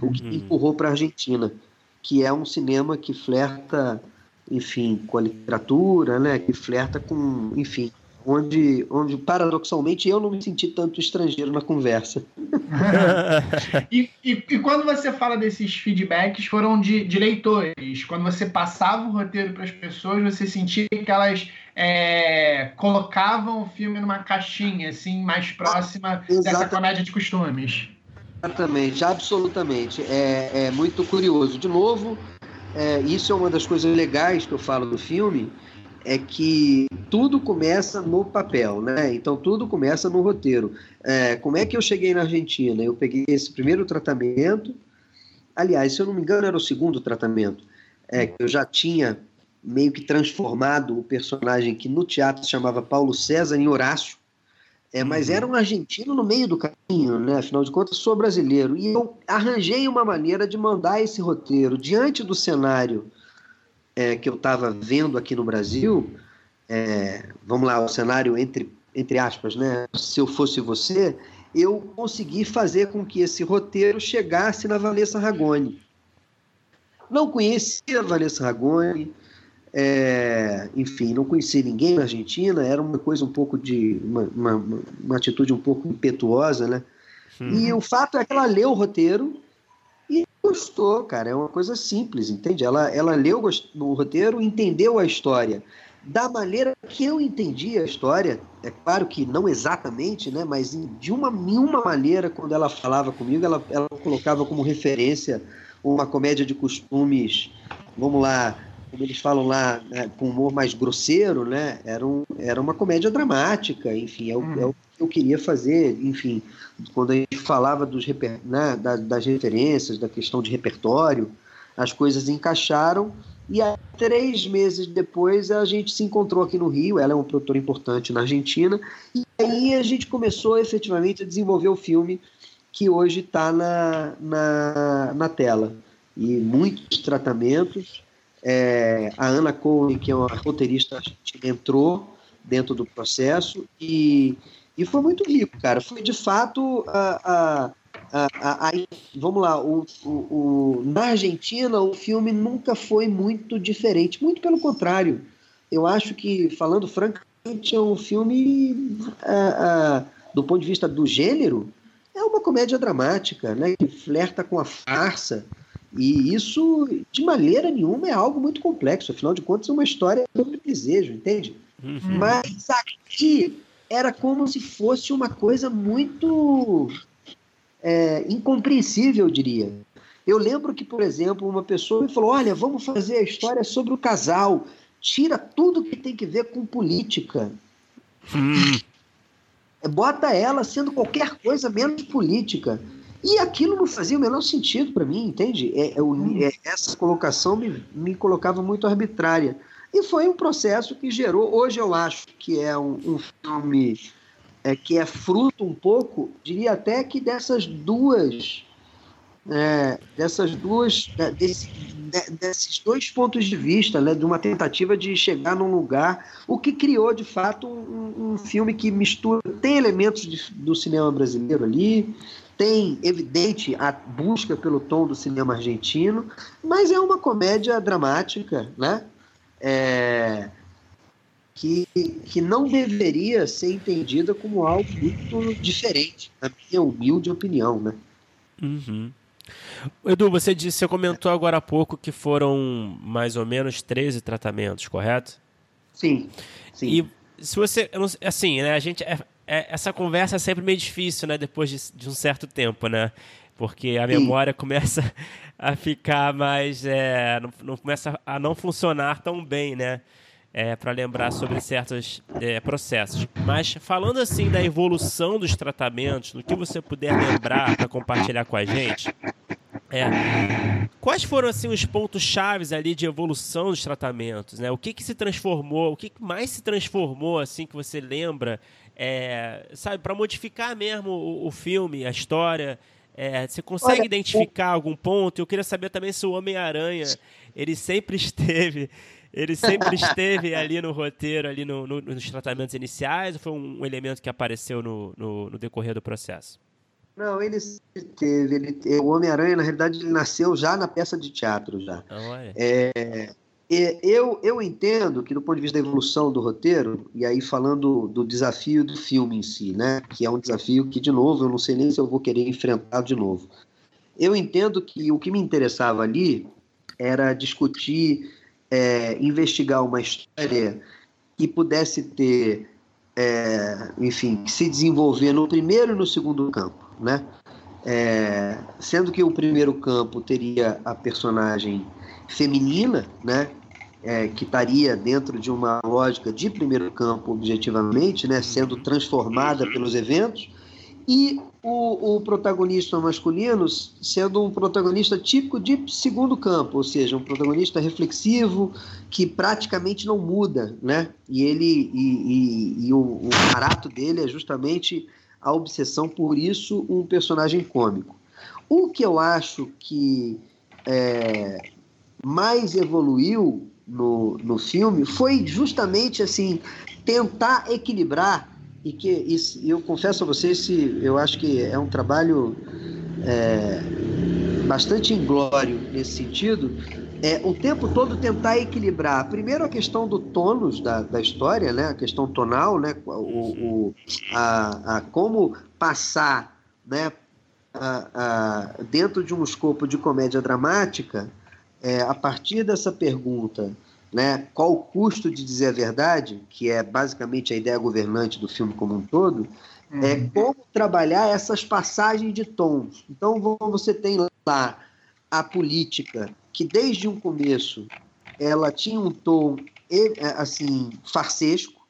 o que me uhum. empurrou para a Argentina, que é um cinema que flerta, enfim, com a literatura, né, que flerta com, enfim, onde, onde paradoxalmente eu não me senti tanto estrangeiro na conversa. e, e, e, quando você fala desses feedbacks, foram de, de leitores. Quando você passava o roteiro para as pessoas, você sentia que elas é, colocavam o filme numa caixinha, assim, mais próxima ah, dessa comédia de costumes. Exatamente, absolutamente. É, é muito curioso. De novo, é, isso é uma das coisas legais que eu falo do filme é que tudo começa no papel, né? Então tudo começa no roteiro. É, como é que eu cheguei na Argentina? Eu peguei esse primeiro tratamento, aliás, se eu não me engano, era o segundo tratamento, é, que eu já tinha meio que transformado o personagem que no teatro se chamava Paulo César em Horácio, é, mas uhum. era um argentino no meio do caminho, né? Afinal de contas, sou brasileiro. E eu arranjei uma maneira de mandar esse roteiro diante do cenário é, que eu estava vendo aqui no Brasil, é, vamos lá, o cenário entre entre aspas, né? Se eu fosse você, eu consegui fazer com que esse roteiro chegasse na Vanessa Ragone. Não conhecia a Vanessa Ragone, é, enfim, não conhecia ninguém na Argentina, era uma coisa um pouco de. uma, uma, uma atitude um pouco impetuosa, né? Uhum. E o fato é que ela leu o roteiro gostou, cara. É uma coisa simples, entende? Ela, ela leu o roteiro, entendeu a história da maneira que eu entendi a história, é claro que não exatamente, né, mas de uma, uma maneira, quando ela falava comigo, ela, ela colocava como referência uma comédia de costumes, vamos lá, como eles falam lá, né, com humor mais grosseiro, né, era, um, era uma comédia dramática, enfim, é o, hum. é o que eu queria fazer, enfim, quando a gente falava dos, né, das referências, da questão de repertório, as coisas encaixaram, e aí, três meses depois, a gente se encontrou aqui no Rio. Ela é uma produtora importante na Argentina. E aí a gente começou efetivamente a desenvolver o filme que hoje está na, na, na tela. E muitos tratamentos. É, a Ana Cohen, que é uma roteirista entrou dentro do processo e, e foi muito rico, cara. Foi de fato a, a a, a, a, vamos lá, o, o, o, na Argentina o filme nunca foi muito diferente, muito pelo contrário. Eu acho que, falando francamente, é um filme, do ponto de vista do gênero, é uma comédia dramática, né, que flerta com a farsa. E isso, de maneira nenhuma, é algo muito complexo. Afinal de contas, é uma história sobre desejo, entende? Uhum. Mas aqui era como se fosse uma coisa muito é, incompreensível, eu diria. Eu lembro que, por exemplo, uma pessoa me falou: olha, vamos fazer a história sobre o casal, tira tudo que tem que ver com política. Hum. Bota ela sendo qualquer coisa menos política. E aquilo não fazia o menor sentido para mim, entende? É, é, hum. é, essa colocação me, me colocava muito arbitrária. E foi um processo que gerou. Hoje eu acho que é um, um filme é, que é fruto um pouco, diria até que dessas duas, é, dessas duas, desse, desses dois pontos de vista, né, de uma tentativa de chegar num lugar, o que criou de fato um, um filme que mistura, tem elementos de, do cinema brasileiro ali, tem evidente a busca pelo tom do cinema argentino, mas é uma comédia dramática, né? É, que, que não deveria ser entendida como algo muito diferente, na minha humilde opinião, né? Uhum. Edu, você disse, você comentou agora há pouco que foram mais ou menos 13 tratamentos, correto? Sim. sim. E se você, assim, né, a gente é, é, essa conversa é sempre meio difícil, né, depois de, de um certo tempo, né? Porque a sim. memória começa a ficar mais, é, não, não começa a não funcionar tão bem, né? é, para lembrar sobre certos é, processos. Mas falando assim da evolução dos tratamentos, no que você puder lembrar para compartilhar com a gente, é, quais foram assim os pontos chaves ali de evolução dos tratamentos, né? O que que se transformou, o que mais se transformou assim que você lembra, é, sabe, para modificar mesmo o, o, filme, a história? É, você consegue Olha, identificar algum ponto? Eu queria saber também se o Homem-Aranha ele sempre esteve ele sempre esteve ali no roteiro, ali no, no, nos tratamentos iniciais, ou foi um, elemento que apareceu no, no, decorrer do processo? Não, ele teve. Ele, o Homem-Aranha, na realidade, ele nasceu já na peça de teatro. já. Ah, é, eu, eu entendo que, do ponto de vista da evolução do roteiro, e aí falando do desafio do filme em si, né, que é um desafio que, de novo, eu não sei nem se eu vou querer enfrentar de novo. Eu entendo que o que me interessava ali era discutir é, investigar uma história que pudesse ter, é, enfim, se desenvolver no primeiro e no segundo campo, né? É, sendo que o primeiro campo teria a personagem feminina, né? É, que estaria dentro de uma lógica de primeiro campo objetivamente, né? Sendo transformada pelos eventos e o, o, protagonista masculino sendo um protagonista típico de segundo campo, ou seja, um protagonista reflexivo que praticamente não muda, né? E ele e, e, e o, o barato dele é justamente a obsessão por isso um personagem cômico. O que eu acho que é, mais evoluiu no, no filme foi justamente assim tentar equilibrar e que e eu confesso a vocês, eu acho que é um trabalho é, bastante inglório nesse sentido, é o tempo todo tentar equilibrar. Primeiro a questão do tônus da, da história, né, a questão tonal, né, o, o a, a como passar, né, a, a, dentro de um escopo de comédia dramática, é, a partir dessa pergunta né? Qual o custo de dizer a verdade, que é basicamente a ideia governante do filme como um todo, é uhum. é como trabalhar essas passagens de tons. Então você tem lá a política, que desde um começo ela tinha um tom é, assim farsesco.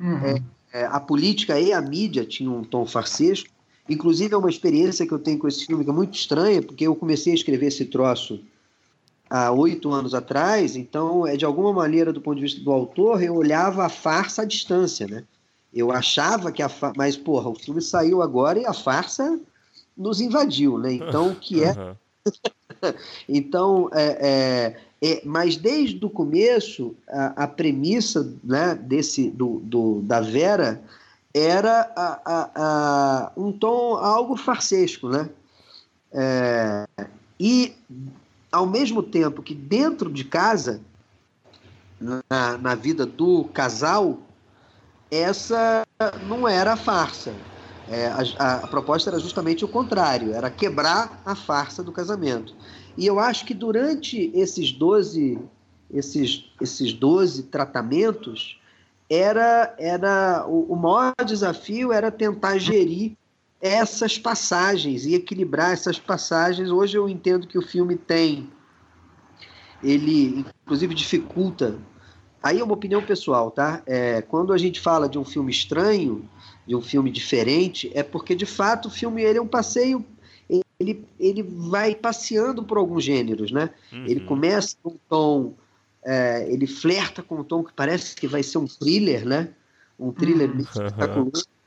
Uhum. É, é, a política e a mídia tinham um tom farsesco. Inclusive é uma experiência que eu tenho com esse filme que é muito estranha, porque eu comecei a escrever esse troço há oito anos atrás, então, é de alguma maneira, do ponto de vista do autor, eu olhava a farsa à distância, né? Eu achava que a farsa... Mas, porra, o filme saiu agora e a farsa nos invadiu, né? Então, o que é... Uhum. então, é, é, é, mas desde o começo, a, a premissa né, desse, do, do, da Vera era a, a, a, um tom algo farsesco, né? É, e ao mesmo tempo que dentro de casa, na, na vida do casal, essa não era a farsa. É, a, a, proposta era justamente o contrário, era quebrar a farsa do casamento. E eu acho que durante esses 12, esses, esses 12 tratamentos, era, era o, o maior desafio era tentar gerir essas passagens e equilibrar essas passagens. Hoje eu entendo que o filme tem, ele inclusive dificulta. Aí é uma opinião pessoal, tá? É, quando a gente fala de um filme estranho, de um filme diferente, é porque de fato o filme ele é um passeio, ele, ele vai passeando por alguns gêneros, né? Uhum. Ele começa com um tom, é, ele flerta com um tom que parece que vai ser um thriller, né? Um thriller uhum. espetacular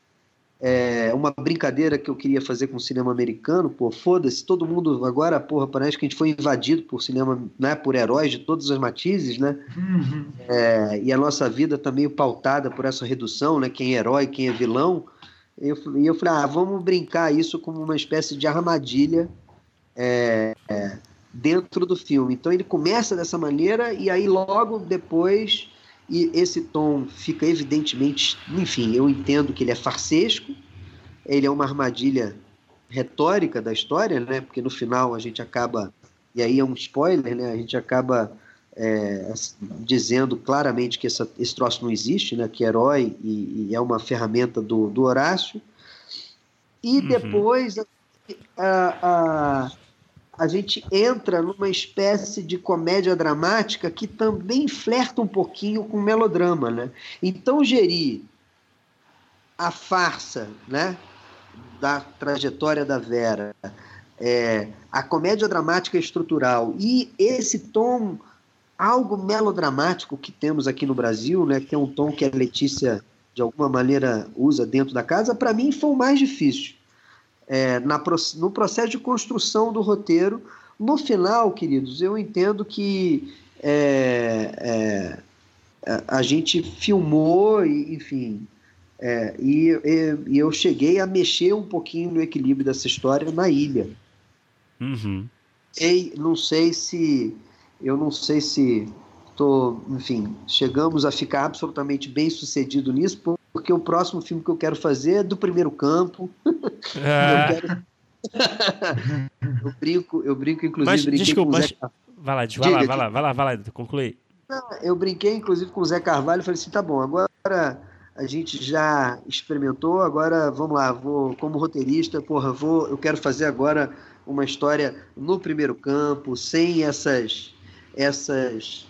é, uma brincadeira que eu queria fazer com o cinema americano, pô, foda-se, todo mundo agora, porra, parece que a gente foi invadido por cinema, né, por heróis de todas as matizes, né? Uhum. É, e a nossa vida tá meio pautada por essa redução, né? Quem é herói, quem é vilão. E eu, e eu falei, ah, vamos brincar isso como uma espécie de armadilha é, é, dentro do filme. Então ele começa dessa maneira e aí logo depois e esse tom fica evidentemente, enfim, eu entendo que ele é farsesco, ele é uma armadilha retórica da história, né? Porque no final a gente acaba, e aí é um spoiler, né? A gente acaba é, dizendo claramente que essa, esse troço não existe, né? Que é herói e, e é uma ferramenta do, do Horácio. E uhum. depois a, a, a gente entra numa espécie de comédia dramática que também flerta um pouquinho com melodrama, né? Então gerir a farsa, né, da trajetória da Vera, é, a comédia dramática estrutural e esse tom algo melodramático que temos aqui no Brasil, né, que é um tom que a Letícia de alguma maneira usa dentro da casa, para mim foi o mais difícil é, na, no processo de construção do roteiro. No final, queridos, eu entendo que é, é, a gente filmou, e, enfim, é, e, e, eu cheguei a mexer um pouquinho no equilíbrio dessa história na ilha. Uhum. E não sei se. Eu não sei se. Tô, enfim, chegamos a ficar absolutamente bem sucedido nisso, porque o próximo filme que eu quero fazer é do primeiro campo. É. eu, quero... eu, brinco, eu brinco, inclusive, mas, brinquei desculpa, com o Zé mas... Vai lá, vai, lá, vai lá, vai lá, vai lá, conclui. Eu brinquei, inclusive, com o Zé Carvalho e falei assim: tá bom, agora a gente já experimentou, agora vamos lá, vou como roteirista, porra, vou, eu quero fazer agora uma história no primeiro campo, sem essas essas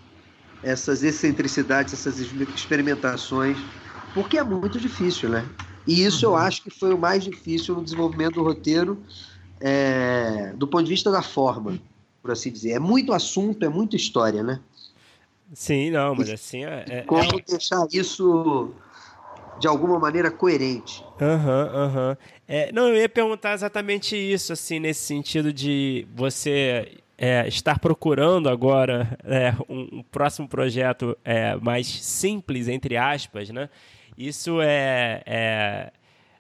essas excentricidades, essas experimentações porque é muito difícil, né? E isso uhum. eu acho que foi o mais difícil no desenvolvimento do roteiro, é, do ponto de vista da forma, por assim dizer. É muito assunto, é muita história, né? Sim, não, mas assim é. é como é... deixar isso de alguma maneira coerente. Aham, uhum, aham. Uhum. É, não, eu ia perguntar exatamente isso, assim, nesse sentido de você é, estar procurando agora é, um, um, próximo projeto é, mais simples, entre aspas, né? Isso é, é,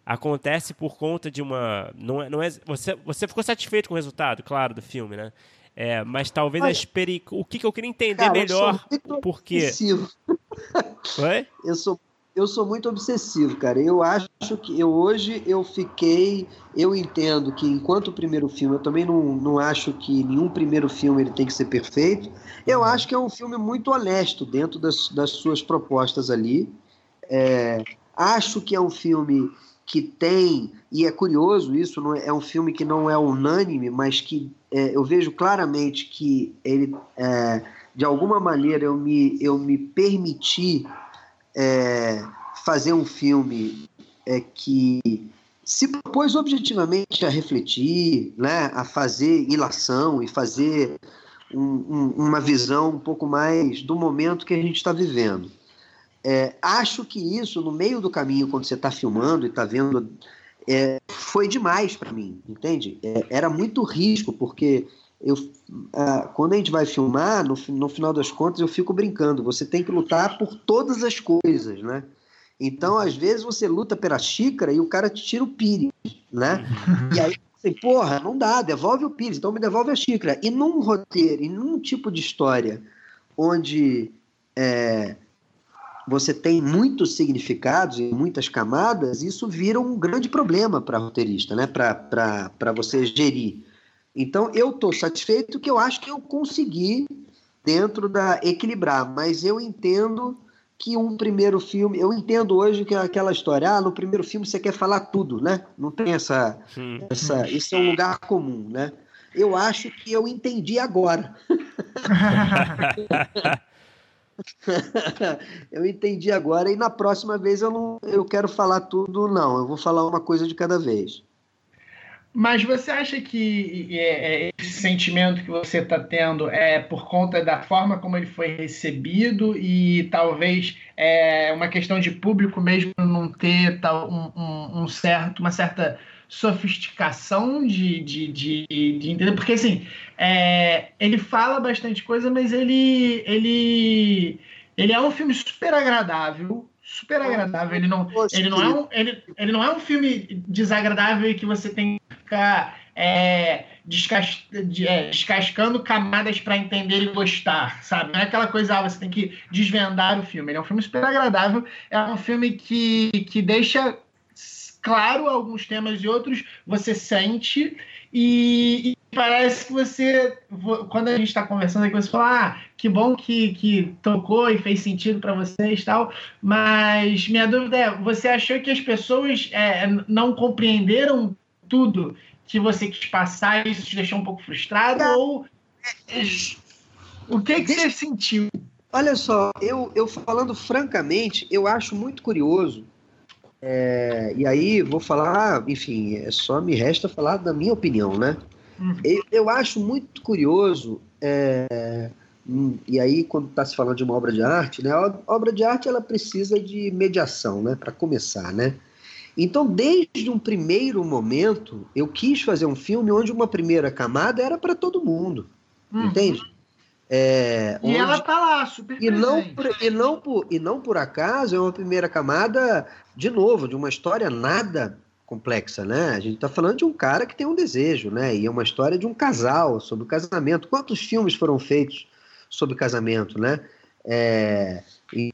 acontece por conta de uma. Não é, não é, você, você ficou satisfeito com o resultado, claro, do filme, né? É, mas talvez Olha, experi... o que, que eu queria entender cara, melhor. Por quê? Oi? Eu sou eu sou muito obsessivo, cara. Eu acho que eu hoje eu fiquei, eu entendo que enquanto o primeiro filme, eu também não, não acho que nenhum primeiro filme ele tem que ser perfeito. Eu uhum. acho que é um filme muito honesto dentro das, das suas propostas ali. É, acho que é um filme que tem e é curioso isso, não é, é um filme que não é unânime, mas que é, eu vejo claramente que ele, é, de alguma maneira, eu me eu me permiti é, fazer um filme é, que se propôs objetivamente a refletir, né, a fazer ilação e fazer um, um, uma visão um pouco mais do momento que a gente está vivendo. É, acho que isso, no meio do caminho, quando você está filmando e está vendo, é, foi demais para mim, entende? É, era muito risco, porque eu, quando a gente vai filmar, no, no final das contas, eu fico brincando. Você tem que lutar por todas as coisas, né? Então, às vezes, você luta pela xícara e o cara te tira o pires, né? E aí você, porra, não dá, devolve o pires, então me devolve a xícara. E num roteiro, e num tipo de história onde é, você tem muitos significados e muitas camadas, isso vira um grande problema para roteirista, né? Para você gerir. Então eu estou satisfeito que eu acho que eu consegui dentro da equilibrar, mas eu entendo que um primeiro filme, eu entendo hoje que é aquela história, ah, no primeiro filme você quer falar tudo, né? Não tem essa, essa isso é um lugar comum, né? Eu acho que eu entendi agora. eu entendi agora e na próxima vez eu não eu quero falar tudo não, eu vou falar uma coisa de cada vez. Mas você acha que é, é, esse sentimento que você está tendo é por conta da forma como ele foi recebido e talvez é uma questão de público mesmo não ter tal, um, um, um certo, uma certa sofisticação de, de, de, de, entender? Porque assim, é, ele fala bastante coisa, mas ele, ele, ele é um filme super agradável, super agradável. Ele não, ele não, é, um, ele, ele não é um filme desagradável que você tem ficar é, descas, é, descascando camadas para entender e gostar, sabe? Não é aquela coisa, ah, você tem que desvendar o filme. Ele é um filme super agradável, é um filme que, que deixa claro alguns temas e outros você sente e, e parece que você, quando a gente está conversando aqui, você fala, ah, que bom que, que tocou e fez sentido para vocês tal, mas minha dúvida é, você achou que as pessoas é, não compreenderam tudo que você quis passar e isso te deixou um pouco frustrado? Ou o que, que você sentiu? Olha só, eu, eu falando francamente, eu acho muito curioso. É, e aí vou falar, enfim, é só me resta falar da minha opinião, né? Uhum. Eu, eu, acho muito curioso, é, hum, e aí quando está se falando de uma obra de arte, né? A obra de arte ela precisa de mediação, né? Para começar, né? Então, desde um primeiro momento, eu quis fazer um filme onde uma primeira camada era para todo mundo. Uhum. Entende? É, e onde... ela tá lá, super e não, por, e, não por, e não por acaso é uma primeira camada, de novo, de uma história nada complexa, né? A gente está falando de um cara que tem um desejo, né? E é uma história de um casal, sobre o casamento. Quantos filmes foram feitos sobre casamento, né? É,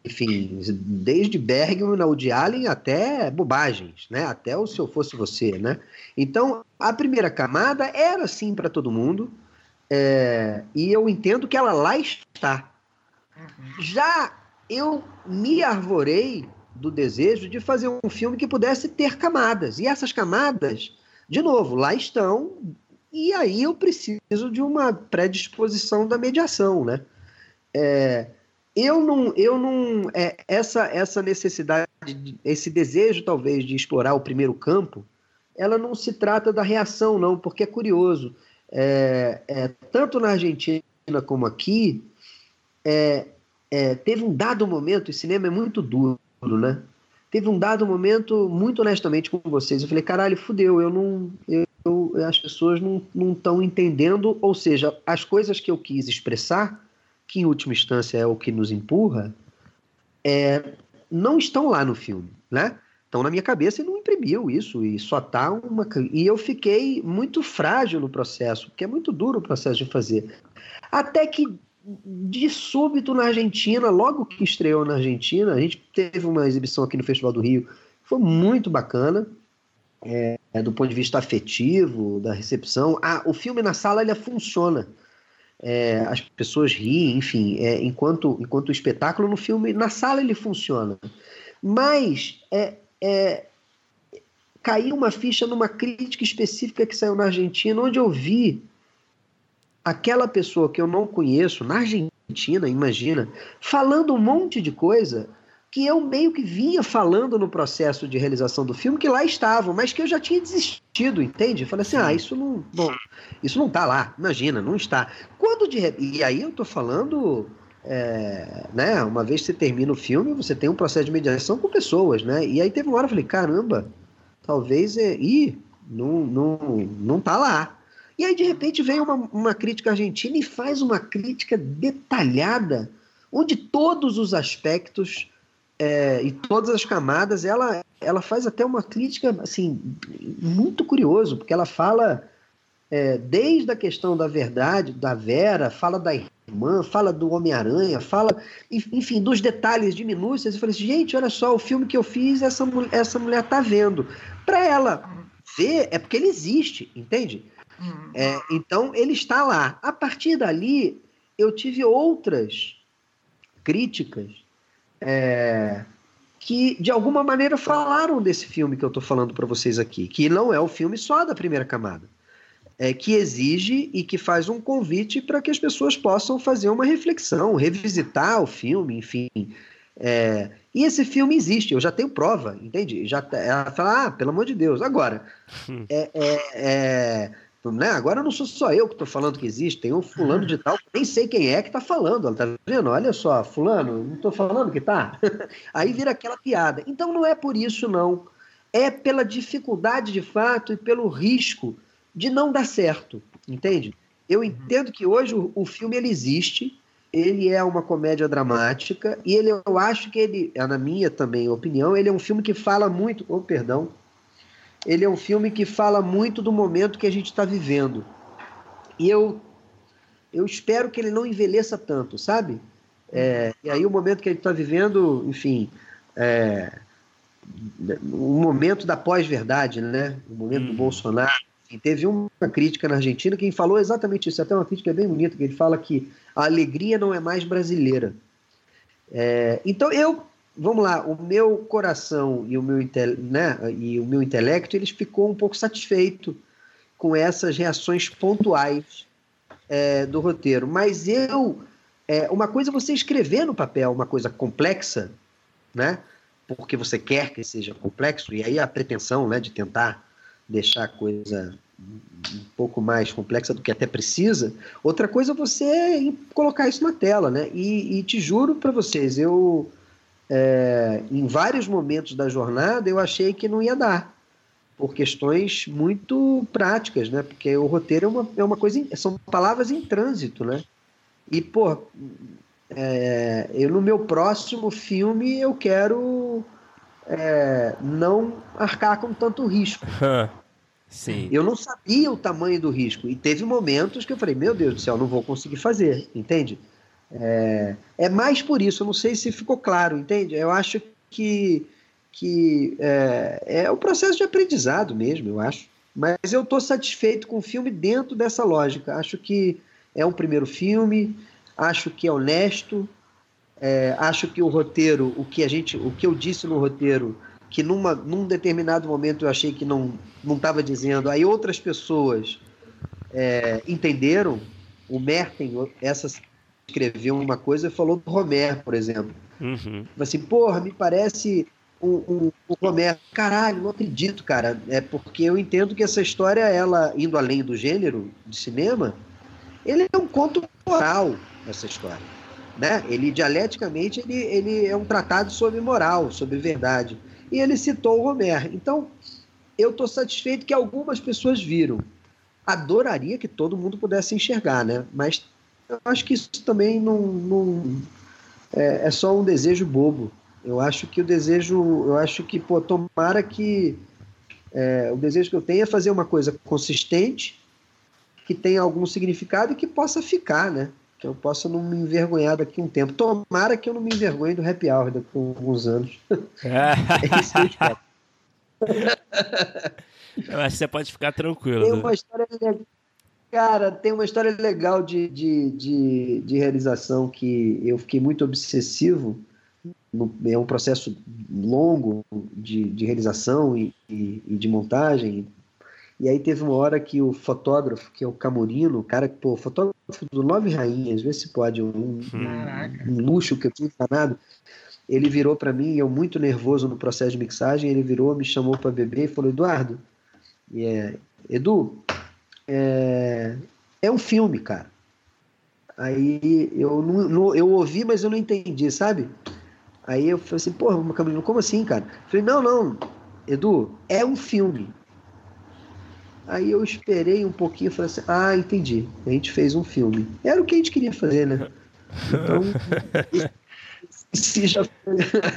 enfim, desde Bergman, Woody Allen até bobagens, né? Até o Se Eu Fosse Você, né? Então, a primeira camada era assim para todo mundo, é, e eu entendo que ela lá está. Uhum. Já eu me arvorei do desejo de fazer um filme que pudesse ter camadas, e essas camadas, de novo, lá estão, e aí eu preciso de uma predisposição da mediação, né? É, eu não, eu não, é, essa, essa necessidade, esse desejo talvez de explorar o primeiro campo, ela não se trata da reação não, porque é curioso, é, é, tanto na Argentina como aqui, é, é, teve um dado momento, o cinema é muito duro, né? Teve um dado momento, muito honestamente com vocês, eu falei, caralho, fudeu, eu não, eu, eu as pessoas não estão entendendo, ou seja, as coisas que eu quis expressar que em última instância é o que nos empurra, é, não estão lá no filme, né? Estão na minha cabeça e não imprimiu isso, e só tá uma. E eu fiquei muito frágil no processo, porque é muito duro o processo de fazer. Até que, de súbito, na Argentina, logo que estreou na Argentina, a gente teve uma exibição aqui no Festival do Rio, foi muito bacana, é, do ponto de vista afetivo, da recepção. Ah, o filme na sala ele funciona. É, as pessoas riem, enfim, é, enquanto, enquanto o espetáculo no filme, na sala ele funciona. Mas é, é, caiu uma ficha numa crítica específica que saiu na Argentina, onde eu vi aquela pessoa que eu não conheço, na Argentina, imagina, falando um monte de coisa que eu meio que vinha falando no processo de realização do filme, que lá estavam, mas que eu já tinha desistido, entende? falei assim, ah, isso não, bom, isso não tá lá, imagina, não está. Quando de e aí eu tô falando é, né, uma vez que você termina o filme, você tem um processo de mediação com pessoas, né? E aí teve uma hora eu falei, caramba, talvez é. Ih, não, não, não tá lá. E aí, de repente, vem uma, uma crítica argentina e faz uma crítica detalhada, onde todos os aspectos é, e todas as camadas, ela, ela faz até uma crítica assim muito curioso, porque ela fala é, desde a questão da verdade, da Vera, fala da irmã, fala do Homem-Aranha, fala, enfim, dos detalhes de minúcias. Eu falei assim, gente, olha só, o filme que eu fiz, essa, essa mulher tá vendo. Para ela ver, é porque ele existe, entende? Uhum. É, então, ele está lá. A partir dali, eu tive outras críticas é, que, de alguma maneira, falaram desse filme que eu estou falando para vocês aqui, que não é o filme só da primeira camada é, que exige e que faz um convite para que as pessoas possam fazer uma reflexão, revisitar o filme, enfim. É, e esse filme existe, eu já tenho prova, entende? Já, tá, ela fala, ah, pelo amor de Deus. Agora, hum. é, é, é, né? agora não sou só eu que estou falando que existe, tem um fulano de tal, nem sei quem é que está falando. Ela tá vendo? Olha só, fulano, não estou falando que tá. Aí vira aquela piada. Então não é por isso, não. É pela dificuldade de fato e pelo risco de não dar certo, entende? Eu entendo que hoje o, o filme ele existe, ele é uma comédia dramática e ele, eu acho que ele, é na minha também opinião, ele é um filme que fala muito, oh, perdão, ele é um filme que fala muito do momento que a gente está vivendo. E eu, eu espero que ele não envelheça tanto, sabe? É, e aí o momento que a gente está vivendo, enfim, é, um momento da pós-verdade, né? O momento do Bolsonaro, enfim, teve uma crítica na Argentina que falou exatamente isso, até uma crítica bem bonita, que ele fala que a alegria não é mais brasileira. É, então eu, vamos lá, o meu coração e o meu, né, e o meu intelecto, eles ficou um pouco satisfeito com essas reações pontuais é, do roteiro. Mas eu, é, uma coisa é você escrever no papel uma coisa complexa, né? Porque você quer que seja complexo, e aí a pretensão né, de tentar deixar a coisa um pouco mais complexa do que até precisa. Outra coisa é você colocar isso na tela, né? E, e te juro para vocês, eu é, em vários momentos da jornada eu achei que não ia dar por questões muito práticas, né? Porque o roteiro é uma, é uma coisa, são palavras em trânsito, né? E, pô, é, eu no meu próximo filme eu quero é, não arcar com tanto risco. Sim. Eu não sabia o tamanho do risco. E teve momentos que eu falei, meu Deus do céu, não vou conseguir fazer, entende? É, é mais por isso, eu não sei se ficou claro, entende? Eu acho que, que é, é um processo de aprendizado mesmo, eu acho. Mas eu estou satisfeito com o filme dentro dessa lógica. Acho que é um primeiro filme, acho que é honesto, é, acho que o roteiro, o que a gente, o que eu disse no roteiro, que numa, num determinado momento eu achei que não não estava dizendo, aí outras pessoas é, entenderam. O Merten, essa escreveu uma coisa e falou do Romer, por exemplo. Uhum. Assim, porra, me parece um, um, um Romer. Caralho, não acredito, cara. É porque eu entendo que essa história, ela indo além do gênero de cinema, ele é um conto moral, essa história né? Ele dialeticamente ele, ele é um tratado sobre moral, sobre verdade. E ele citou o Homer. Então, eu estou satisfeito que algumas pessoas viram. Adoraria que todo mundo pudesse enxergar, né? Mas eu acho que isso também não, não é, é só um desejo bobo. Eu acho que o desejo, eu acho que, pô, tomara que é, o desejo que eu tenho é fazer uma coisa consistente, que tenha algum significado e que possa ficar, né? Que eu possa não me envergonhar daqui um tempo. Tomara que eu não me envergonhe do happy hour daqui a alguns anos. é isso que eu espero. Eu acho que você pode ficar tranquilo. Tem uma história legal. Cara, tem uma história legal de, de, de, de realização que eu fiquei muito obsessivo. No, é um processo longo de, de realização e, e, e, de montagem. E aí teve uma hora que o fotógrafo, que é o Camurino, o cara, pô, fotógrafo do Nove Rainhas, vê se pode, um, um, um luxo que eu tinha enganado. Ele virou para mim, eu muito nervoso no processo de mixagem, ele virou, me chamou para beber e falou: Eduardo, é, Edu, é, é um filme, cara. Aí eu, não, não, eu ouvi, mas eu não entendi, sabe? Aí eu falei assim, porra, Camilo, como assim, cara? Eu falei, não, não, Edu, é um filme. Aí eu esperei um pouquinho e falei assim, ah, entendi. A gente fez um filme. Era o que a gente queria fazer, né? Então, já...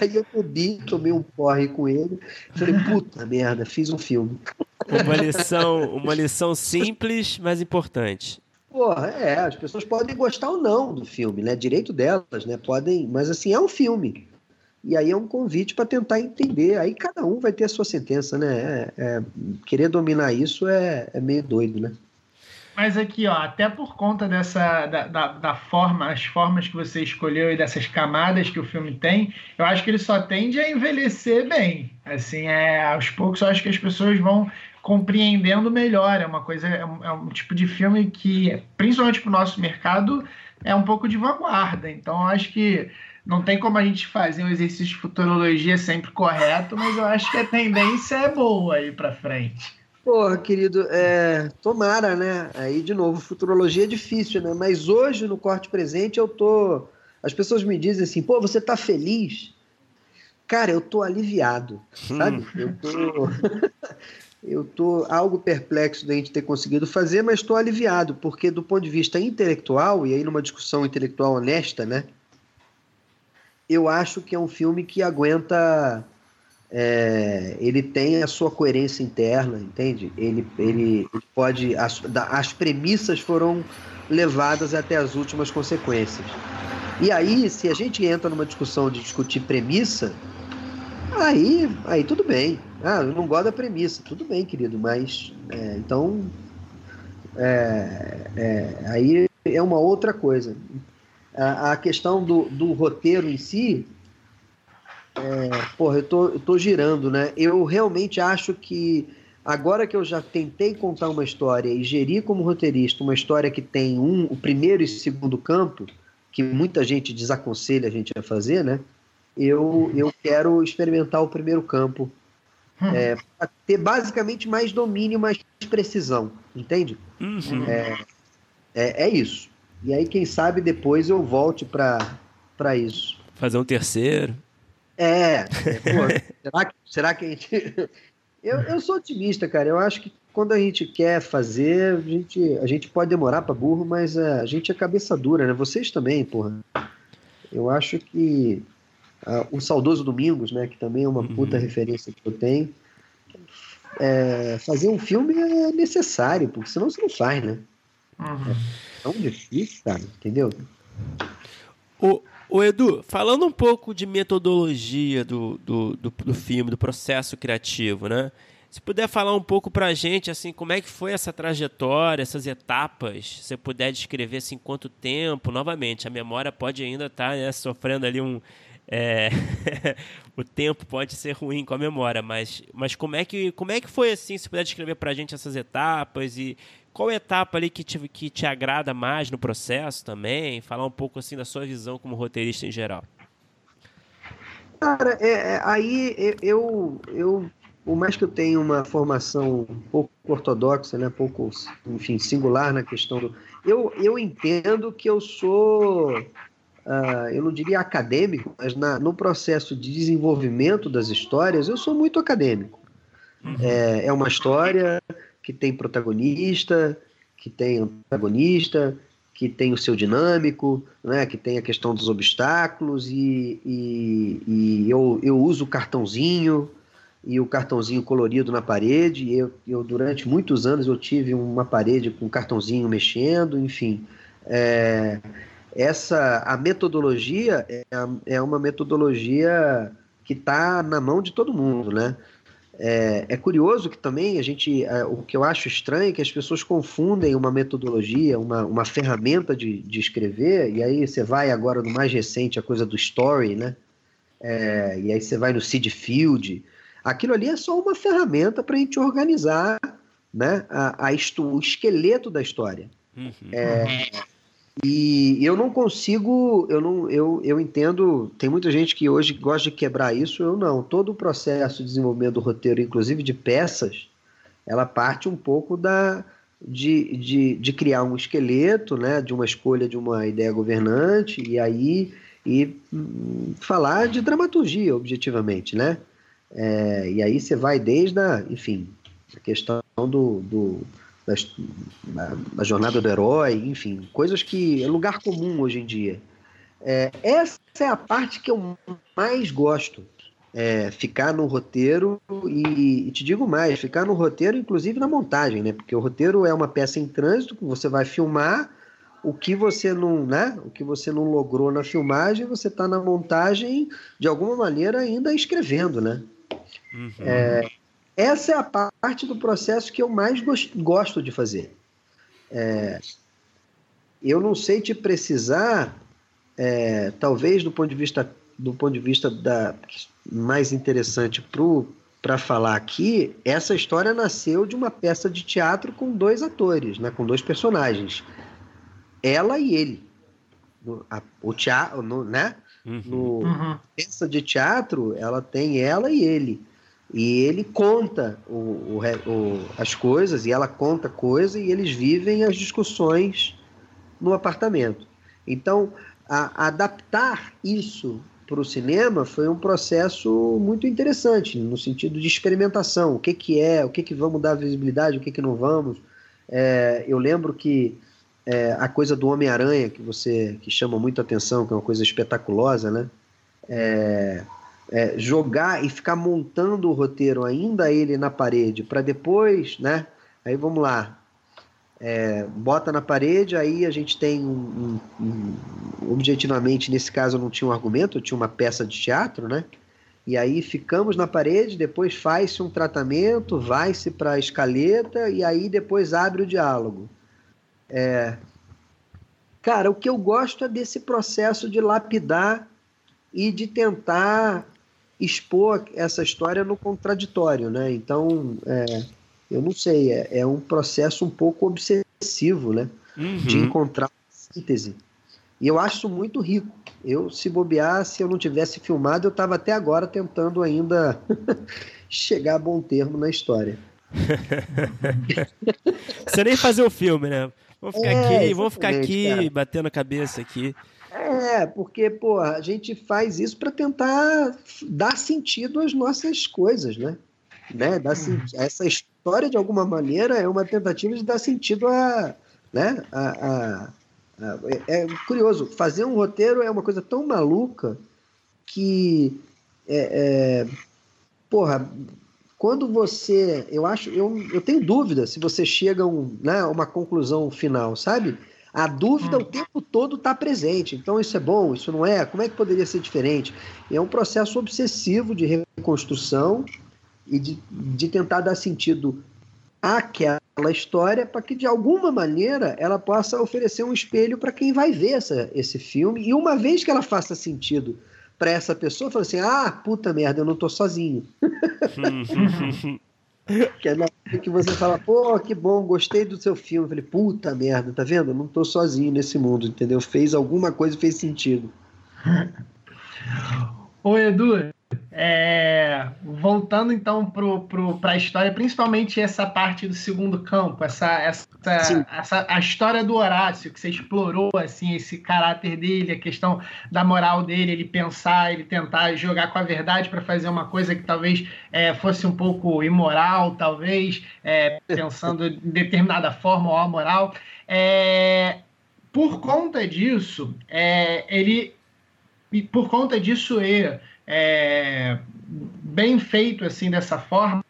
aí eu bebi, tomei um porre com ele. Falei, puta merda, fiz um filme. Uma lição, uma lição simples, mas importante. Porra, é, as pessoas podem gostar ou não do filme, né? Direito delas, né? Podem, mas assim, é um filme. E aí é um convite para tentar entender. Aí cada um vai ter a sua sentença, né? É, é, querer dominar isso é, é meio doido, né? Mas aqui, ó, até por conta dessa da, da, da, forma, as formas que você escolheu e dessas camadas que o filme tem, eu acho que ele só tende a envelhecer bem. Assim, é, aos poucos eu acho que as pessoas vão compreendendo melhor. É uma coisa, é um, é um tipo de filme que, principalmente para o nosso mercado, é um pouco de vanguarda. Então, eu acho que não tem como a gente fazer um exercício de futurologia sempre correto, mas eu acho que a tendência é boa aí para frente. Porra, querido, é, tomara, né? Aí, de novo, futurologia é difícil, né? Mas hoje, no corte presente, eu tô. As pessoas me dizem assim, pô, você tá feliz? Cara, eu tô aliviado, sabe? Hum. Eu tô. eu tô algo perplexo da gente ter conseguido fazer, mas estou aliviado, porque do ponto de vista intelectual, e aí numa discussão intelectual honesta, né? Eu acho que é um filme que aguenta. É, ele tem a sua coerência interna, entende? Ele, ele, pode. As, as premissas foram levadas até as últimas consequências. E aí, se a gente entra numa discussão de discutir premissa, aí, aí tudo bem. Ah, eu não gosto da premissa. Tudo bem, querido, mas é, então é, é, aí é uma outra coisa. A, a questão do, do, roteiro em si, é, porra, eu tô, eu tô girando, né? Eu realmente acho que agora que eu já tentei contar uma história e gerir como roteirista uma história que tem um, o primeiro e segundo campo, que muita gente desaconselha a gente a fazer, né? Eu, eu quero experimentar o primeiro campo Hum. É, para ter basicamente mais domínio, mais precisão, entende? Uhum. É, é, é, isso. E aí, quem sabe depois eu volte para isso. Fazer um terceiro. É. é pô, será, que, será que a gente. Eu, eu sou otimista, cara. Eu acho que quando a gente quer fazer, a gente, a gente pode demorar para burro, mas a gente é cabeça dura, né? Vocês também, porra. Eu acho que Uh, o saudoso Domingos, né, que também é uma uhum. puta referência que eu tenho. É, fazer um filme é necessário, porque senão você não faz, né? Uhum. É tão difícil, cara, entendeu? O, o Edu, falando um pouco de metodologia do, do, do, do filme, do processo criativo, né? Se puder falar um pouco pra gente, assim, como é que foi essa trajetória, essas etapas, se você puder descrever, assim, quanto tempo, novamente, a memória pode ainda estar tá, né, sofrendo ali um, é, o tempo pode ser ruim com a memória, mas, mas como, é que, como é que foi assim? Se puder descrever para a gente essas etapas e qual etapa ali que te, que te agrada mais no processo também? Falar um pouco assim da sua visão como roteirista em geral. Cara, é, é aí eu, eu, por mais que eu tenha uma formação um pouco ortodoxa, né, pouco, enfim, singular na questão do, eu, eu entendo que eu sou uh, eu não diria acadêmico, mas na, no processo de desenvolvimento das histórias, eu sou muito acadêmico. Uhum. É, é uma história que tem protagonista, que tem antagonista, que tem o seu dinâmico, né, que tem a questão dos obstáculos, e, e, e eu, eu uso o cartãozinho, e o cartãozinho colorido na parede. Eu, eu, durante muitos anos eu tive uma parede com cartãozinho mexendo, enfim. É, essa a metodologia é, é uma metodologia que está na mão de todo mundo, né? É, é, curioso que também a gente, é, o que eu acho estranho é que as pessoas confundem uma metodologia, uma, uma ferramenta de, de escrever, e aí você vai agora no mais recente, a coisa do story, né? É, e aí você vai no seed field. Aquilo ali é só uma ferramenta para a gente organizar né, a, a, o esqueleto da história. Uhum. E eu não consigo, eu não, eu, eu entendo, tem muita gente que hoje gosta de quebrar isso, eu não. Todo o processo de desenvolvimento do roteiro, inclusive de peças, ela parte um pouco da de, de, de criar um esqueleto, né, de uma escolha de uma ideia governante e aí e hum, falar de dramaturgia, objetivamente, né? É, e aí você vai desde a, enfim, a questão do, do da, da, jornada do herói, enfim, coisas que é lugar comum hoje em dia. É, essa é a parte que eu mais gosto. É, ficar no roteiro e, e, te digo mais, ficar no roteiro, inclusive na montagem, né? Porque o roteiro é uma peça em trânsito que você vai filmar o que você não, né? O que você não logrou na filmagem, você está na montagem de alguma maneira ainda escrevendo, né? Uhum. É, essa é a parte do processo que eu mais gosto de fazer. É, eu não sei te precisar, é, talvez do ponto de vista do ponto de vista da mais interessante para falar aqui, essa história nasceu de uma peça de teatro com dois atores, né, com dois personagens, ela e ele. No, a, o teatro, no, né? Uhum. No uhum. peça de teatro, ela tem ela e ele. E ele conta o, o, o, as coisas, e ela conta coisas, e eles vivem as discussões no apartamento. Então, a, adaptar isso para o cinema foi um processo muito interessante, no sentido de experimentação. O que, que é, o que, que vamos dar visibilidade, o que, que não vamos. É, eu lembro que é, a coisa do Homem-Aranha, que você que chama muito atenção, que é uma coisa espetaculosa, né? É, é, jogar e ficar montando o roteiro ainda ele na parede para depois, né? Aí vamos lá, é, bota na parede, aí a gente tem um, um, um, objetivamente nesse caso eu não tinha um argumento, eu tinha uma peça de teatro, né? E aí ficamos na parede, depois faz-se um tratamento, vai-se para a escaleta e aí depois abre o diálogo. É, cara, o que eu gosto é desse processo de lapidar e de tentar expor essa história no contraditório, né? Então, é, eu não sei, é, é, um processo um pouco obsessivo, né? Uhum. De encontrar síntese. E eu acho muito rico. Eu, se bobear, se eu não tivesse filmado, eu estava até agora tentando ainda chegar a bom termo na história. Você nem fazer o filme, né? Vamos ficar é, aqui, vamos ficar aqui, cara. batendo a cabeça aqui. É, porque, pô, a gente faz isso para tentar dar sentido às nossas coisas, né? né? Dar uhum. Essa história, de alguma maneira, é uma tentativa de dar sentido a. Né? a, a, a é, é, curioso, fazer um roteiro é uma coisa tão maluca que. É, é, porra, quando você. Eu acho. Eu, eu tenho dúvida se você chega a um, né, uma conclusão final, sabe? A dúvida hum. o tempo todo está presente. Então, isso é bom, isso não é? Como é que poderia ser diferente? é um processo obsessivo de reconstrução e de, de tentar dar sentido àquela história para que, de alguma maneira, ela possa oferecer um espelho para quem vai ver essa, esse filme. E uma vez que ela faça sentido para essa pessoa, fala assim: ah, puta merda, eu não estou sozinho. que é na hora que você fala, pô, que bom, gostei do seu filme. Eu falei, puta merda, tá vendo? Eu não tô sozinho nesse mundo, entendeu? Fez alguma coisa fez sentido. Ô, Edu, é, voltando então para a história, principalmente essa parte do segundo campo, essa, essa, essa, a história do Horácio, que você explorou assim esse caráter dele, a questão da moral dele, ele pensar, ele tentar jogar com a verdade para fazer uma coisa que talvez é, fosse um pouco imoral, talvez, é, pensando de determinada forma ou amoral. É, por conta disso, é, ele por conta disso é, é, bem feito assim dessa forma,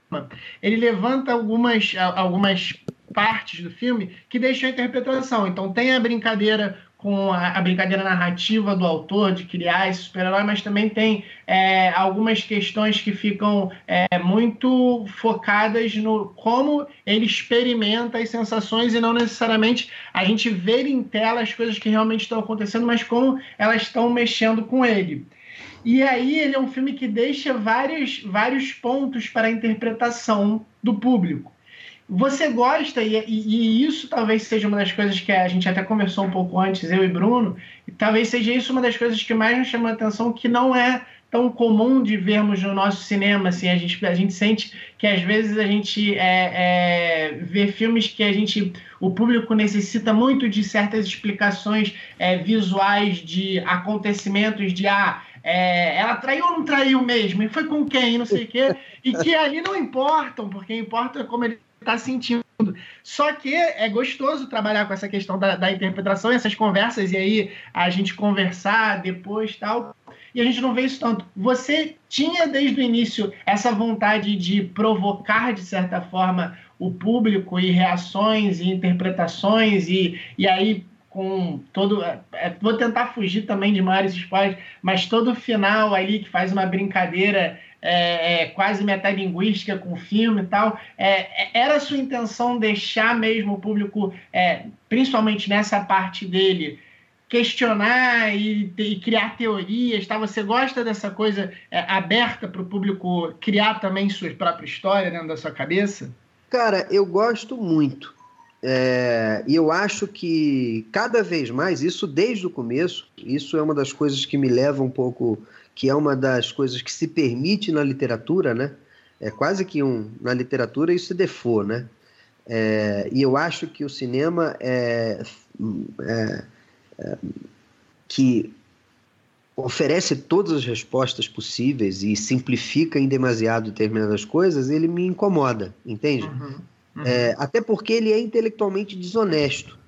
ele levanta algumas, algumas partes do filme que deixam a interpretação. Então tem a brincadeira com a, a, brincadeira narrativa do autor de criar esse super-herói, mas também tem é, algumas questões que ficam é, muito focadas no como ele experimenta as sensações e não necessariamente a gente ver em tela as coisas que realmente estão acontecendo, mas como elas estão mexendo com ele. E aí ele é um filme que deixa vários, vários pontos para a interpretação do público. Você gosta, e, e, isso talvez seja uma das coisas que a gente até conversou um pouco antes, eu e Bruno, e talvez seja isso uma das coisas que mais nos chama a atenção, que não é tão comum de vermos no nosso cinema, assim, a gente, a gente sente que às vezes a gente é, é, vê filmes que a gente, o público necessita muito de certas explicações é, visuais de acontecimentos, de ah, é, ela traiu ou não traiu mesmo, e foi com quem, não sei o quê, e que ali não importam, porque importa como ele está sentindo. Só que é gostoso trabalhar com essa questão da, da, interpretação, essas conversas, e aí a gente conversar depois tal. E a gente não vê isso tanto. Você tinha desde o início essa vontade de provocar, de certa forma, o público e reações e interpretações, e, e aí com todo. É, vou tentar fugir também de maiores spoilers, mas todo o final ali que faz uma brincadeira é, é, quase metalinguística com o filme e tal. É, é, era a sua intenção deixar mesmo o público, é, principalmente nessa parte dele, questionar e, e, criar teorias, tá? Você gosta dessa coisa é, aberta para o público criar também sua própria história dentro da sua cabeça? Cara, eu gosto muito. É, e eu acho que cada vez mais, isso desde o começo, isso é uma das coisas que me leva um pouco que é uma das coisas que se permite na literatura, né? É quase que um na literatura isso é default, né? É, e eu acho que o cinema é, é, é, que oferece todas as respostas possíveis e simplifica em demasiado determinadas coisas, ele me incomoda, entende? Uhum, uhum. É, até porque ele é intelectualmente desonesto,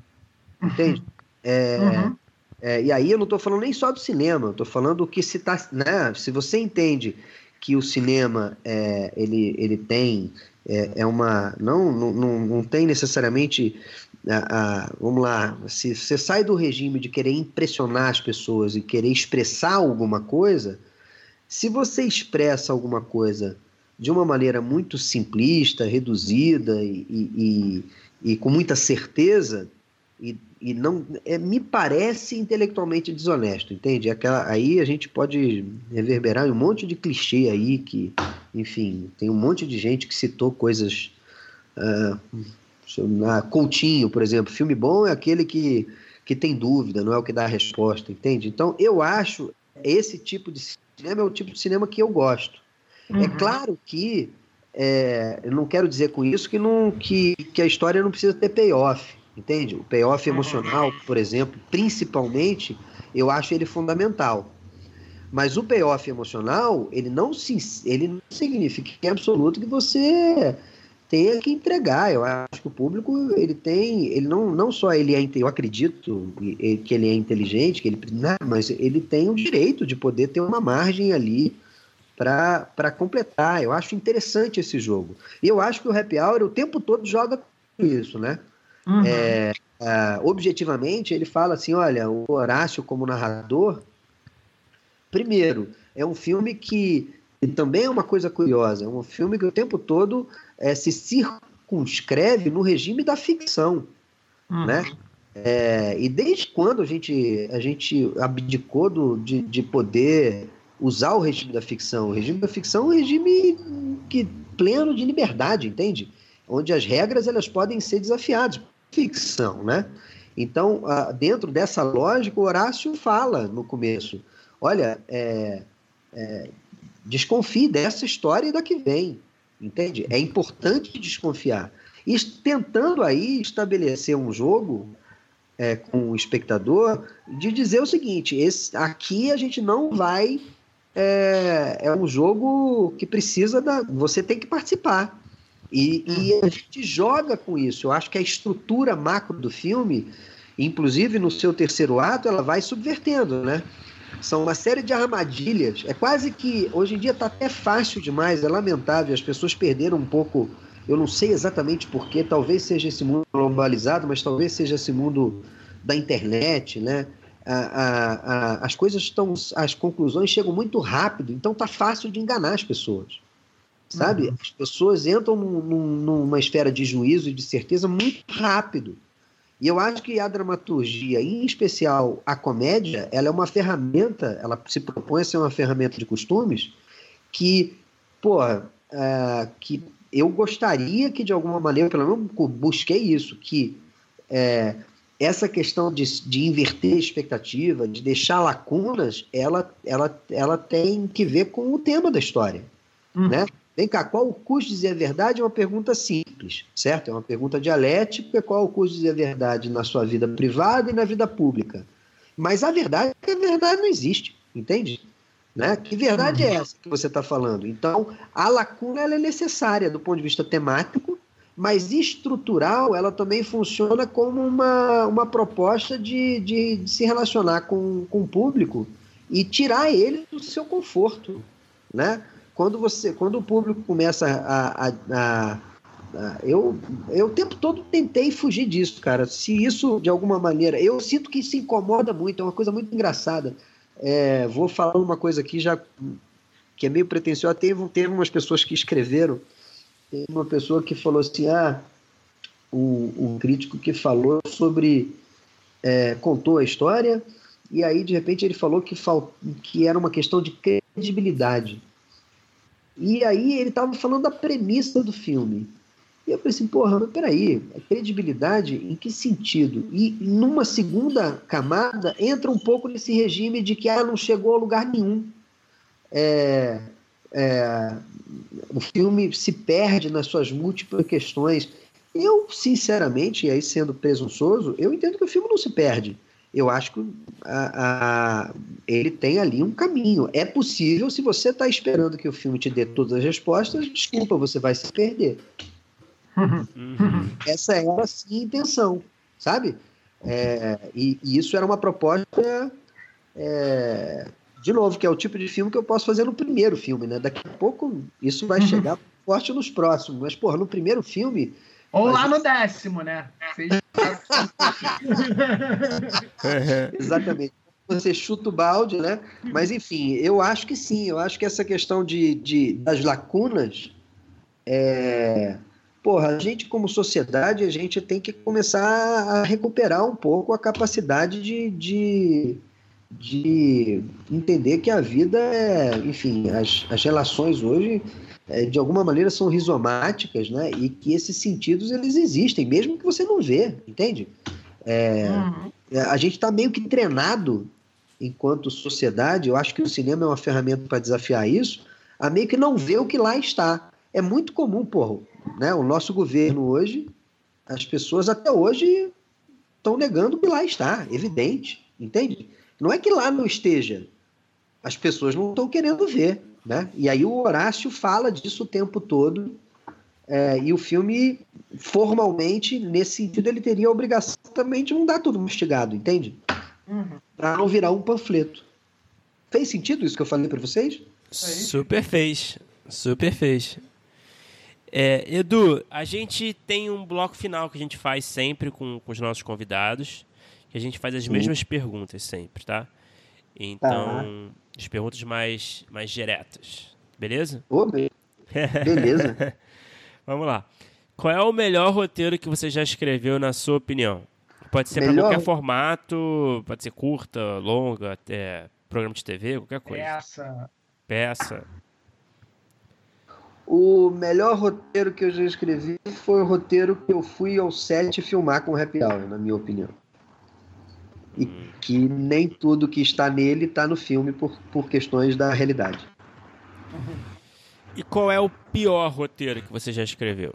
entende? É, uhum. É, e aí eu não estou falando nem só do cinema, eu estou falando que se tá, né, se você entende que o cinema é, ele, ele tem é, é uma não, não, não tem necessariamente a, a, vamos lá se você sai do regime de querer impressionar as pessoas e querer expressar alguma coisa se você expressa alguma coisa de uma maneira muito simplista reduzida e, e, e, e com muita certeza e e não é, me parece intelectualmente desonesto, entende? Aquela, aí a gente pode reverberar um monte de clichê aí que, enfim, tem um monte de gente que citou coisas. Uh, na Coutinho, por exemplo, filme bom é aquele que, que tem dúvida, não é o que dá a resposta, entende? Então eu acho esse tipo de cinema é o tipo de cinema que eu gosto. É uhum. É claro que é, eu não quero dizer com isso que, não, que, que a história não precisa ter payoff entende? O payoff emocional, por exemplo, principalmente, eu acho ele fundamental. Mas o payoff emocional, ele não, se, ele não significa em absoluto que você tenha que entregar. Eu acho que o público, ele tem, ele não, não só ele é, eu acredito que ele é inteligente, que ele, não, mas ele tem o direito de poder ter uma margem ali para completar. Eu acho interessante esse jogo. E eu acho que o Happy Hour o tempo todo joga isso, né? Uhum. É, é, objetivamente, ele fala assim: olha, o Horácio, como narrador, primeiro, é um filme que também é uma coisa curiosa, é um filme que o tempo todo é, se circunscreve no regime da ficção, uhum. né? É, e desde quando a gente, a gente abdicou do, de, de poder usar o regime da ficção? O regime da ficção é um regime que, pleno de liberdade, entende? Onde as regras elas podem ser desafiadas ficção, né? Então, dentro dessa lógica, o Horácio fala no começo: olha, é, é, desconfie dessa história e da que vem, entende? É importante desconfiar. E tentando aí estabelecer um jogo é, com o espectador de dizer o seguinte: esse, aqui a gente não vai. É, é um jogo que precisa da. Você tem que participar. E, e, uhum. a gente joga com isso. Eu acho que a estrutura macro do filme, Inclusive, no seu terceiro ato, ela vai subvertendo, né? São uma série de armadilhas. É quase que. Hoje em dia está até fácil demais, é lamentável. As pessoas perderam um pouco. Eu não sei exatamente porquê, talvez seja esse mundo globalizado, mas talvez seja esse mundo da internet, né? A, a, as coisas estão. As conclusões chegam muito rápido, então tá fácil de enganar as pessoas. Sabe? Uhum. As pessoas entram num, numa esfera de juízo e de certeza muito rápido. E eu acho que a dramaturgia, em especial a comédia, ela é uma ferramenta, ela se propõe a ser uma ferramenta de costumes que, porra, é, que eu gostaria que de alguma maneira, pelo menos busquei isso, que é, essa questão de, de inverter a expectativa, de deixar lacunas, ela, ela, ela tem que ver com o tema da história, uhum. né? Vem cá, qual o custo de dizer a verdade é uma pergunta simples, certo? É uma pergunta dialética, qual o custo de dizer a verdade na sua vida privada e na vida pública. Mas a verdade é que a verdade não existe, entende? Né? Que verdade é uhum. essa que você está falando? Então, a lacuna é necessária do ponto de vista temático, mas estrutural ela também funciona como uma, uma proposta de, de, de se relacionar com, com o público e tirar ele do seu conforto, né? quando você, quando o público começa a, a, a, a, eu, eu o tempo todo tentei fugir disso, cara. Se isso de alguma maneira, eu sinto que isso incomoda muito, é uma coisa muito engraçada. É, vou falar uma coisa aqui já que é meio pretensiosa. Teve, teve umas pessoas que escreveram, teve uma pessoa que falou assim, ah, um, um crítico que falou sobre, é, contou a história e aí de repente ele falou que, fal, que era uma questão de credibilidade. E aí ele estava falando da premissa do filme. E eu falei assim, porra, mas peraí, credibilidade em que sentido? E numa segunda camada entra um pouco nesse regime de que ah, não chegou a lugar nenhum. É, é, o filme se perde nas suas múltiplas questões. Eu, sinceramente, e aí sendo presunçoso, eu entendo que o filme não se perde eu acho que a, a, ele tem ali um caminho. É possível, se você está esperando que o filme te dê todas as respostas, desculpa, você vai se perder. Uhum. Essa era sim a intenção, sabe? É, e, e, isso era uma proposta, é, de novo, que é o tipo de filme que eu posso fazer no primeiro filme, né? Daqui a pouco isso vai uhum. chegar forte nos próximos, mas, porra, no primeiro filme ou lá no décimo, né? Exatamente. Você chuta o balde, né? Mas, enfim, eu acho que sim. Eu acho que essa questão de, de das lacunas. É... Porra, a gente, como sociedade, a gente tem que começar a recuperar um pouco a capacidade de, de, de entender que a vida é. Enfim, as, as relações hoje é, de alguma maneira são rizomáticas, né? E que esses sentidos eles existem, mesmo que você não vê, entende? É, uhum. A gente está meio que treinado enquanto sociedade. Eu acho que o cinema é uma ferramenta para desafiar isso, a meio que não ver o que lá está. É muito comum, porra, né? O nosso governo hoje, as pessoas até hoje estão negando o que lá está, evidente, entende? Não é que lá não esteja, as pessoas não estão querendo ver. Né? E aí o Horácio fala disso o tempo todo. É, e o filme, formalmente, nesse sentido, ele teria a obrigação também de não dar tudo mastigado, entende? Uhum. Para não virar um panfleto. Fez sentido isso que eu falei para vocês? Super fez. Super fez. É, Edu, a gente tem um bloco final que a gente faz sempre com, com os nossos convidados, que a gente faz as Sim. mesmas perguntas sempre, tá? Então, tá as perguntas mais, mais diretas. Beleza? Oh, beleza. Vamos lá. Qual é o melhor roteiro que você já escreveu, na sua opinião? Pode ser para qualquer formato, pode ser curta, longa, até programa de TV, qualquer coisa. Peça. Peça. O melhor roteiro que eu já escrevi foi o roteiro que eu fui ao set filmar com o Happy Hour, na minha opinião e que nem tudo que está nele está no filme por, por questões da realidade. E qual é o pior roteiro que você já escreveu?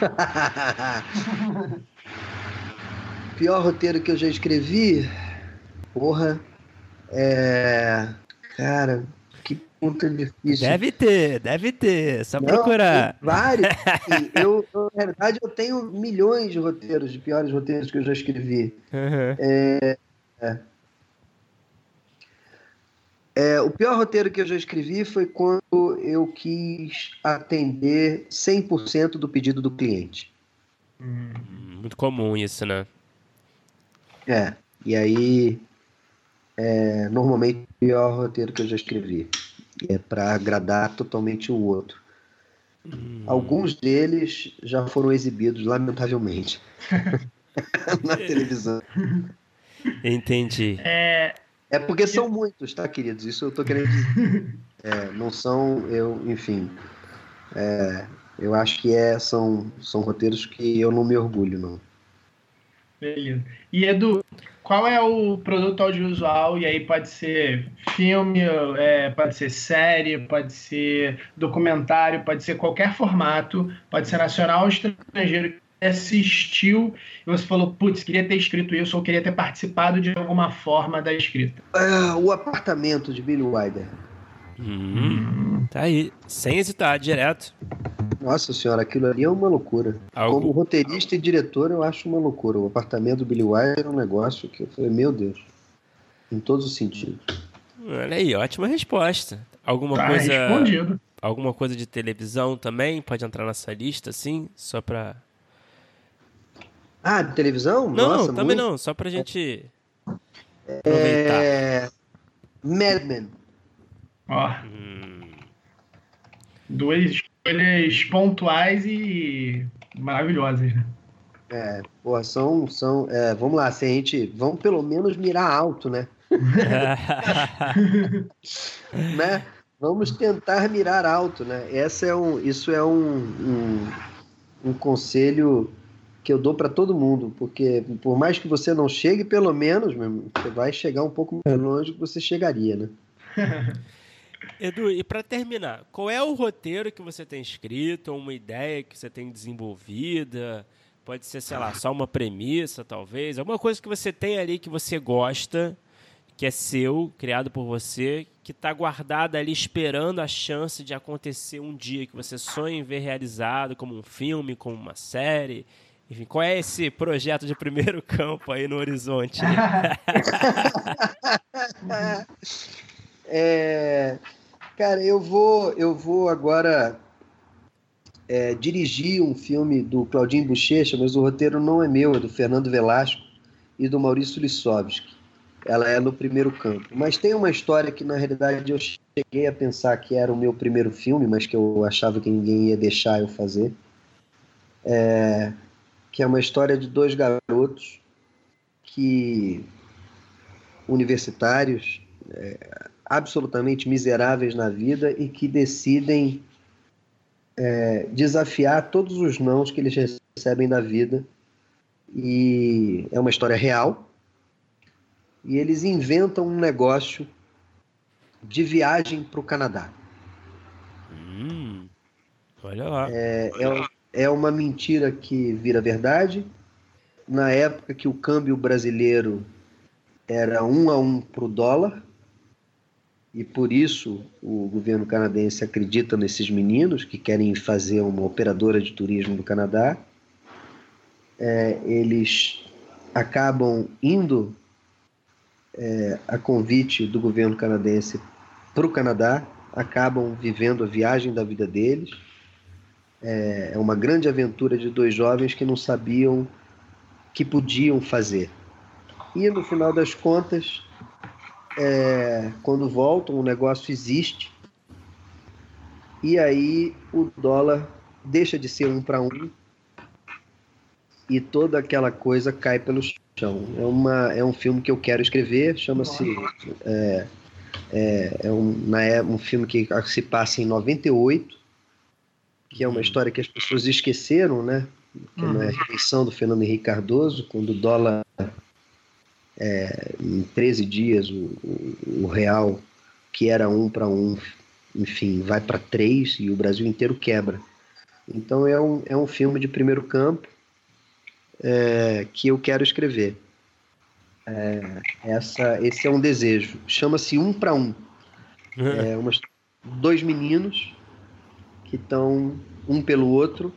pior roteiro que eu já escrevi? Porra. É. Cara, pergunta difícil. Deve ter, deve ter. Só Não, procurar. Vários. eu, na verdade, eu tenho milhões de roteiros, de piores roteiros que eu já escrevi. Uhum. É, é. É, o pior roteiro que eu já escrevi foi quando eu quis atender 100% do pedido do cliente. Hum, muito comum isso, né? É, e aí, é, normalmente, o pior roteiro que eu já escrevi. É para agradar totalmente o outro. Hum. Alguns deles já foram exibidos, lamentavelmente, na televisão. Entendi. É, é porque são muitos, tá, queridos? Isso eu tô querendo dizer. É, não são, eu, enfim. É, eu acho que é, são, são roteiros que eu não me orgulho, não. Beleza. E Edu, qual é o produto audiovisual? E aí pode ser filme, é, pode ser série, pode ser documentário, pode ser qualquer formato, pode ser nacional ou estrangeiro assistiu e você falou, putz, queria ter escrito isso ou queria ter participado de alguma forma da escrita? É, o apartamento de Billy Wilder. Hum, tá aí, sem hesitar, direto. Nossa senhora, aquilo ali é uma loucura. Algo... Como roteirista e diretor, eu acho uma loucura. O apartamento do Billy Wilder é um negócio que eu falei, meu Deus, em todos os sentidos. Olha aí, ótima resposta. Alguma tá coisa. Respondido. Alguma coisa de televisão também pode entrar nessa lista, assim, só pra ah, de televisão? Não, Nossa, também muito... não, só pra gente aproveitar. É... Mad Men. Ó. Hum. Duas escolhas pontuais e maravilhosas, né? É, pô, são. são é, vamos lá, se a gente. Vamos pelo menos mirar alto, né? né? Vamos tentar mirar alto, né? Essa é um, isso é um, um, um conselho que eu dou para todo mundo, porque por mais que você não chegue, pelo menos, mesmo, você vai chegar um pouco mais longe do que você chegaria, né? Edu, e para terminar, qual é o roteiro que você tem escrito, ou uma ideia que você tem desenvolvida? Pode ser, sei lá, só uma premissa, talvez. Alguma coisa que você tem ali que você gosta, que é seu, criado por você, que está guardada ali esperando a chance de acontecer um dia que você sonha em ver realizado, como um filme, como uma série, enfim, qual é esse projeto de primeiro campo aí no horizonte? é, cara, eu vou, eu vou agora é, dirigir um filme do Claudinho Bochecha, mas o roteiro não é meu, é do Fernando Velasco e do Maurício Lissovski. Ela é no primeiro campo. Mas tem uma história que, na realidade, eu cheguei a pensar que era o meu primeiro filme, mas que eu achava que ninguém ia deixar eu fazer. É, que é uma história de dois garotos que universitários é, absolutamente miseráveis na vida e que decidem é, desafiar todos os nãos que eles recebem na vida e é uma história real e eles inventam um negócio de viagem para o Canadá. Hum, olha lá. É, é, é uma mentira que vira verdade. Na época que o câmbio brasileiro era um a um para o dólar, e por isso o governo canadense acredita nesses meninos que querem fazer uma operadora de turismo do Canadá. É, eles acabam indo é, a convite do governo canadense para o Canadá, acabam vivendo a viagem da vida deles é, é uma grande aventura de dois jovens que não sabiam que podiam fazer. E no final das contas, é, quando voltam, o negócio existe. E aí o dólar deixa de ser um para um e toda aquela coisa cai pelo chão. É, uma, é um filme que eu quero escrever, chama-se. É, é, é um, na, é um filme que se passa em 98 que é uma história que as pessoas esqueceram, né? Que é a uhum. reeleição do Fernando Henrique Cardoso, quando o dólar, é, em 13 dias, o, o, o real, que era um para um, enfim, vai para três e o Brasil inteiro quebra. Então é um, é um filme de primeiro campo é, que eu quero escrever. É, essa, esse é um desejo. Chama-se Um para Um. Uhum. É uma, dois meninos que estão um pelo outro,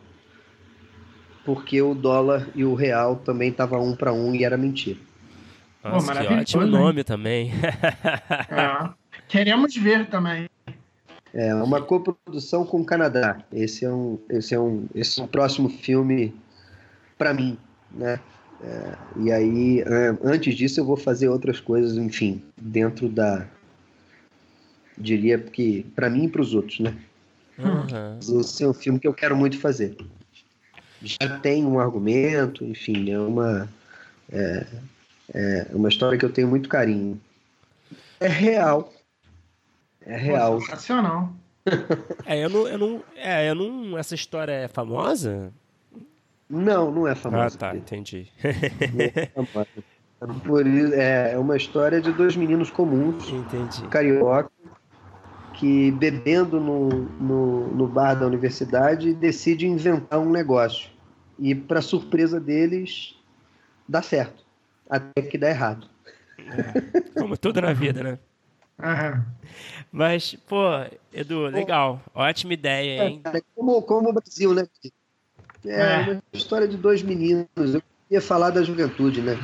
porque o dólar e o real também estavam um para um e era mentira. Nossa, Pô, que ótimo nome também. é. Queremos ver também. É uma coprodução com o Canadá. Esse é um, esse é um, esse é um próximo filme para mim, né? É, e aí, antes disso, eu vou fazer outras coisas, enfim, dentro da, diria que para mim e para os outros, né? Uhum. Esse é um filme que eu quero muito fazer. Já tem um argumento, enfim, é uma é, é uma história que eu tenho muito carinho. É real. É real. Pô, sensacional. é, eu não, eu não, é, eu não. Essa história é famosa? Não, não é famosa. Ah, tá, entendi. É, Por isso, é, é uma história de dois meninos comuns, entendi. carioca, que bebendo no, no, no bar da universidade decide inventar um negócio. E, para surpresa deles, dá certo. Até que dá errado. É, como tudo na vida, né? Uhum. Mas, pô, Edu, legal. Ótima ideia, hein? É, como, como o Brasil, né? É, é, uma história de dois meninos. Eu queria falar da juventude, né?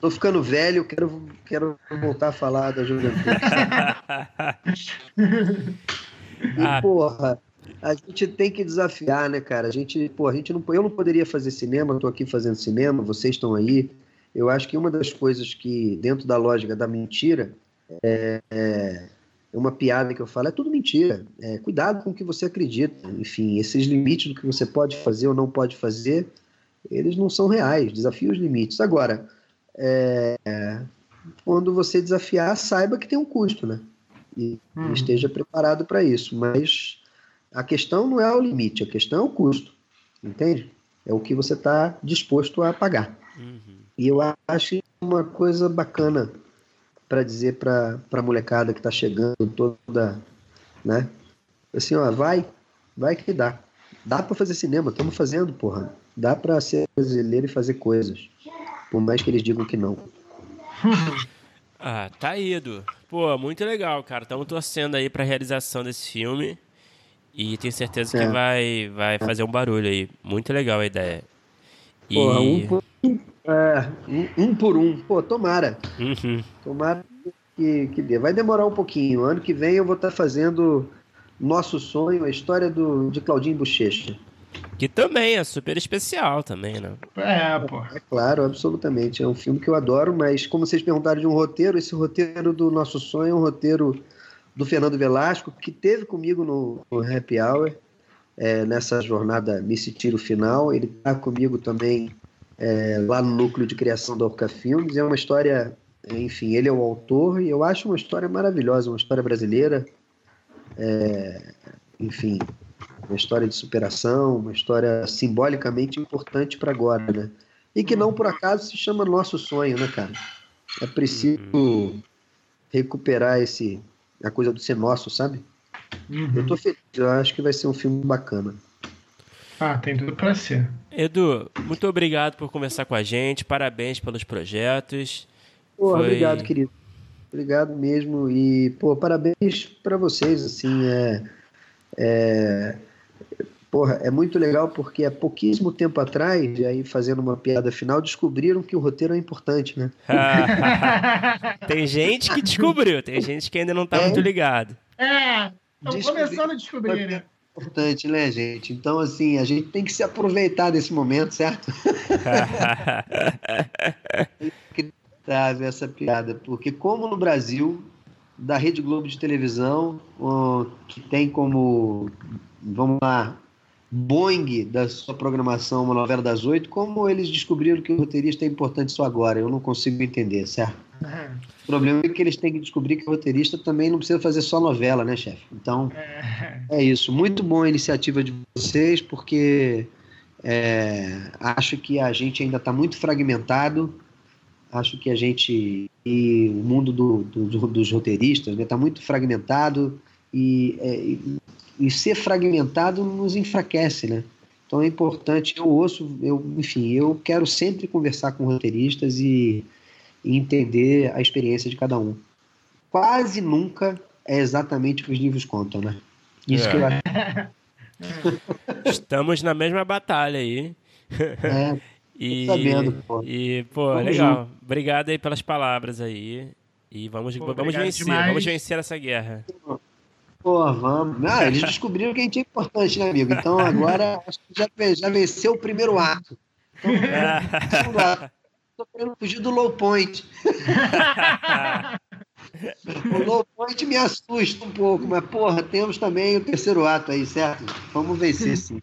Tô ficando velho, quero, quero voltar a falar da juventude. e, ah. porra, a gente tem que desafiar, né, cara? A gente, pô, a gente não, eu não poderia fazer cinema, eu tô aqui fazendo cinema, vocês estão aí. Eu acho que uma das coisas que, dentro da lógica da mentira, é, é uma piada que eu falo, é tudo mentira. É, cuidado com o que você acredita. Enfim, esses limites do que você pode fazer ou não pode fazer, eles não são reais. Desafie os limites. Agora, é, quando você desafiar, saiba que tem um custo, né? E uhum. esteja preparado para isso. Mas a questão não é o limite, a questão é o custo. Entende? É o que você está disposto a pagar. Uhum. E eu acho uma coisa bacana para dizer para a molecada que está chegando toda, né? Assim, ó, vai, vai que dá. Dá para fazer cinema, estamos fazendo, porra. Dá para ser brasileiro e fazer coisas. Por mais que eles digam que não. ah, tá ido. Pô, muito legal, cara. Estamos torcendo aí para a realização desse filme. E tenho certeza que é. vai, vai fazer um barulho aí. Muito legal a ideia. E... Porra, um é, um, um, por um. Pô, tomara. Uhum. Tomara que, que dê. Vai demorar um pouquinho. Ano que vem eu vou estar fazendo Nosso Sonho, a história do, de Claudinho Bochecha. Que também é super especial também, né? É, pô. É claro, absolutamente. É um filme que eu adoro, mas como vocês perguntaram de um roteiro, esse roteiro do Nosso Sonho é um roteiro do Fernando Velasco, que teve comigo no, no Happy Hour, é, nessa jornada Missy Tiro Final. Ele está comigo também é, lá no núcleo de criação da Orca Filmes. É uma história, enfim, ele é o autor e eu acho uma história maravilhosa, uma história brasileira. É, enfim, uma história de superação, uma história simbolicamente importante para agora, né? E que não por acaso se chama Nosso Sonho, né, cara? É preciso recuperar esse a coisa do ser nosso, sabe? Uhum. Eu tô feliz, eu acho que vai ser um filme bacana. Ah, tem tudo para ser. Edu, muito obrigado por conversar com a gente. Parabéns pelos projetos. Pô, Foi... Obrigado, querido. Obrigado mesmo. E, pô, parabéns para vocês. Assim, é, é, porra, é muito legal porque há pouquíssimo tempo atrás, aí fazendo uma piada final, descobriram que o roteiro é importante, né? tem gente que descobriu, tem gente que ainda não tá é, muito ligado. É, estão começando a descobrir, né? Importante, né, gente? Então, assim, a gente tem que se aproveitar desse momento, certo? Inacreditável essa piada, porque como no Brasil, da Rede Globo de televisão, que tem como, vamos lá, Boeing da sua programação, uma novela das oito, como eles descobriram que o roteirista é importante só agora? Eu não consigo entender, certo? O problema é que eles têm que descobrir que o roteirista também não precisa fazer só novela, né, chefe? Então, é. é isso. Muito boa a iniciativa de vocês, porque é, acho que a gente ainda está muito fragmentado. Acho que a gente e o mundo do, do, dos roteiristas está né, tá muito fragmentado e, é, e ser fragmentado nos enfraquece, né? Então é importante, eu ouço, eu, enfim, eu quero sempre conversar com roteiristas e, e entender a experiência de cada um. Quase nunca é exatamente o que os livros contam, né? Isso é. que eu acho. Estamos na mesma batalha aí. É, e, sabendo, pô. E, pô, vamos legal. Junto. Obrigado aí pelas palavras aí. E vamos, pô, vamos vencer, demais. vamos vencer essa guerra. Pô, vamos. Ah, eles descobriram que a gente é importante, né, amigo? Então agora acho que já, já venceu o primeiro ato. Então, Tô querendo fugir do low point. o low point me assusta um pouco, mas, porra, temos também o terceiro ato aí, certo? Vamos vencer sim.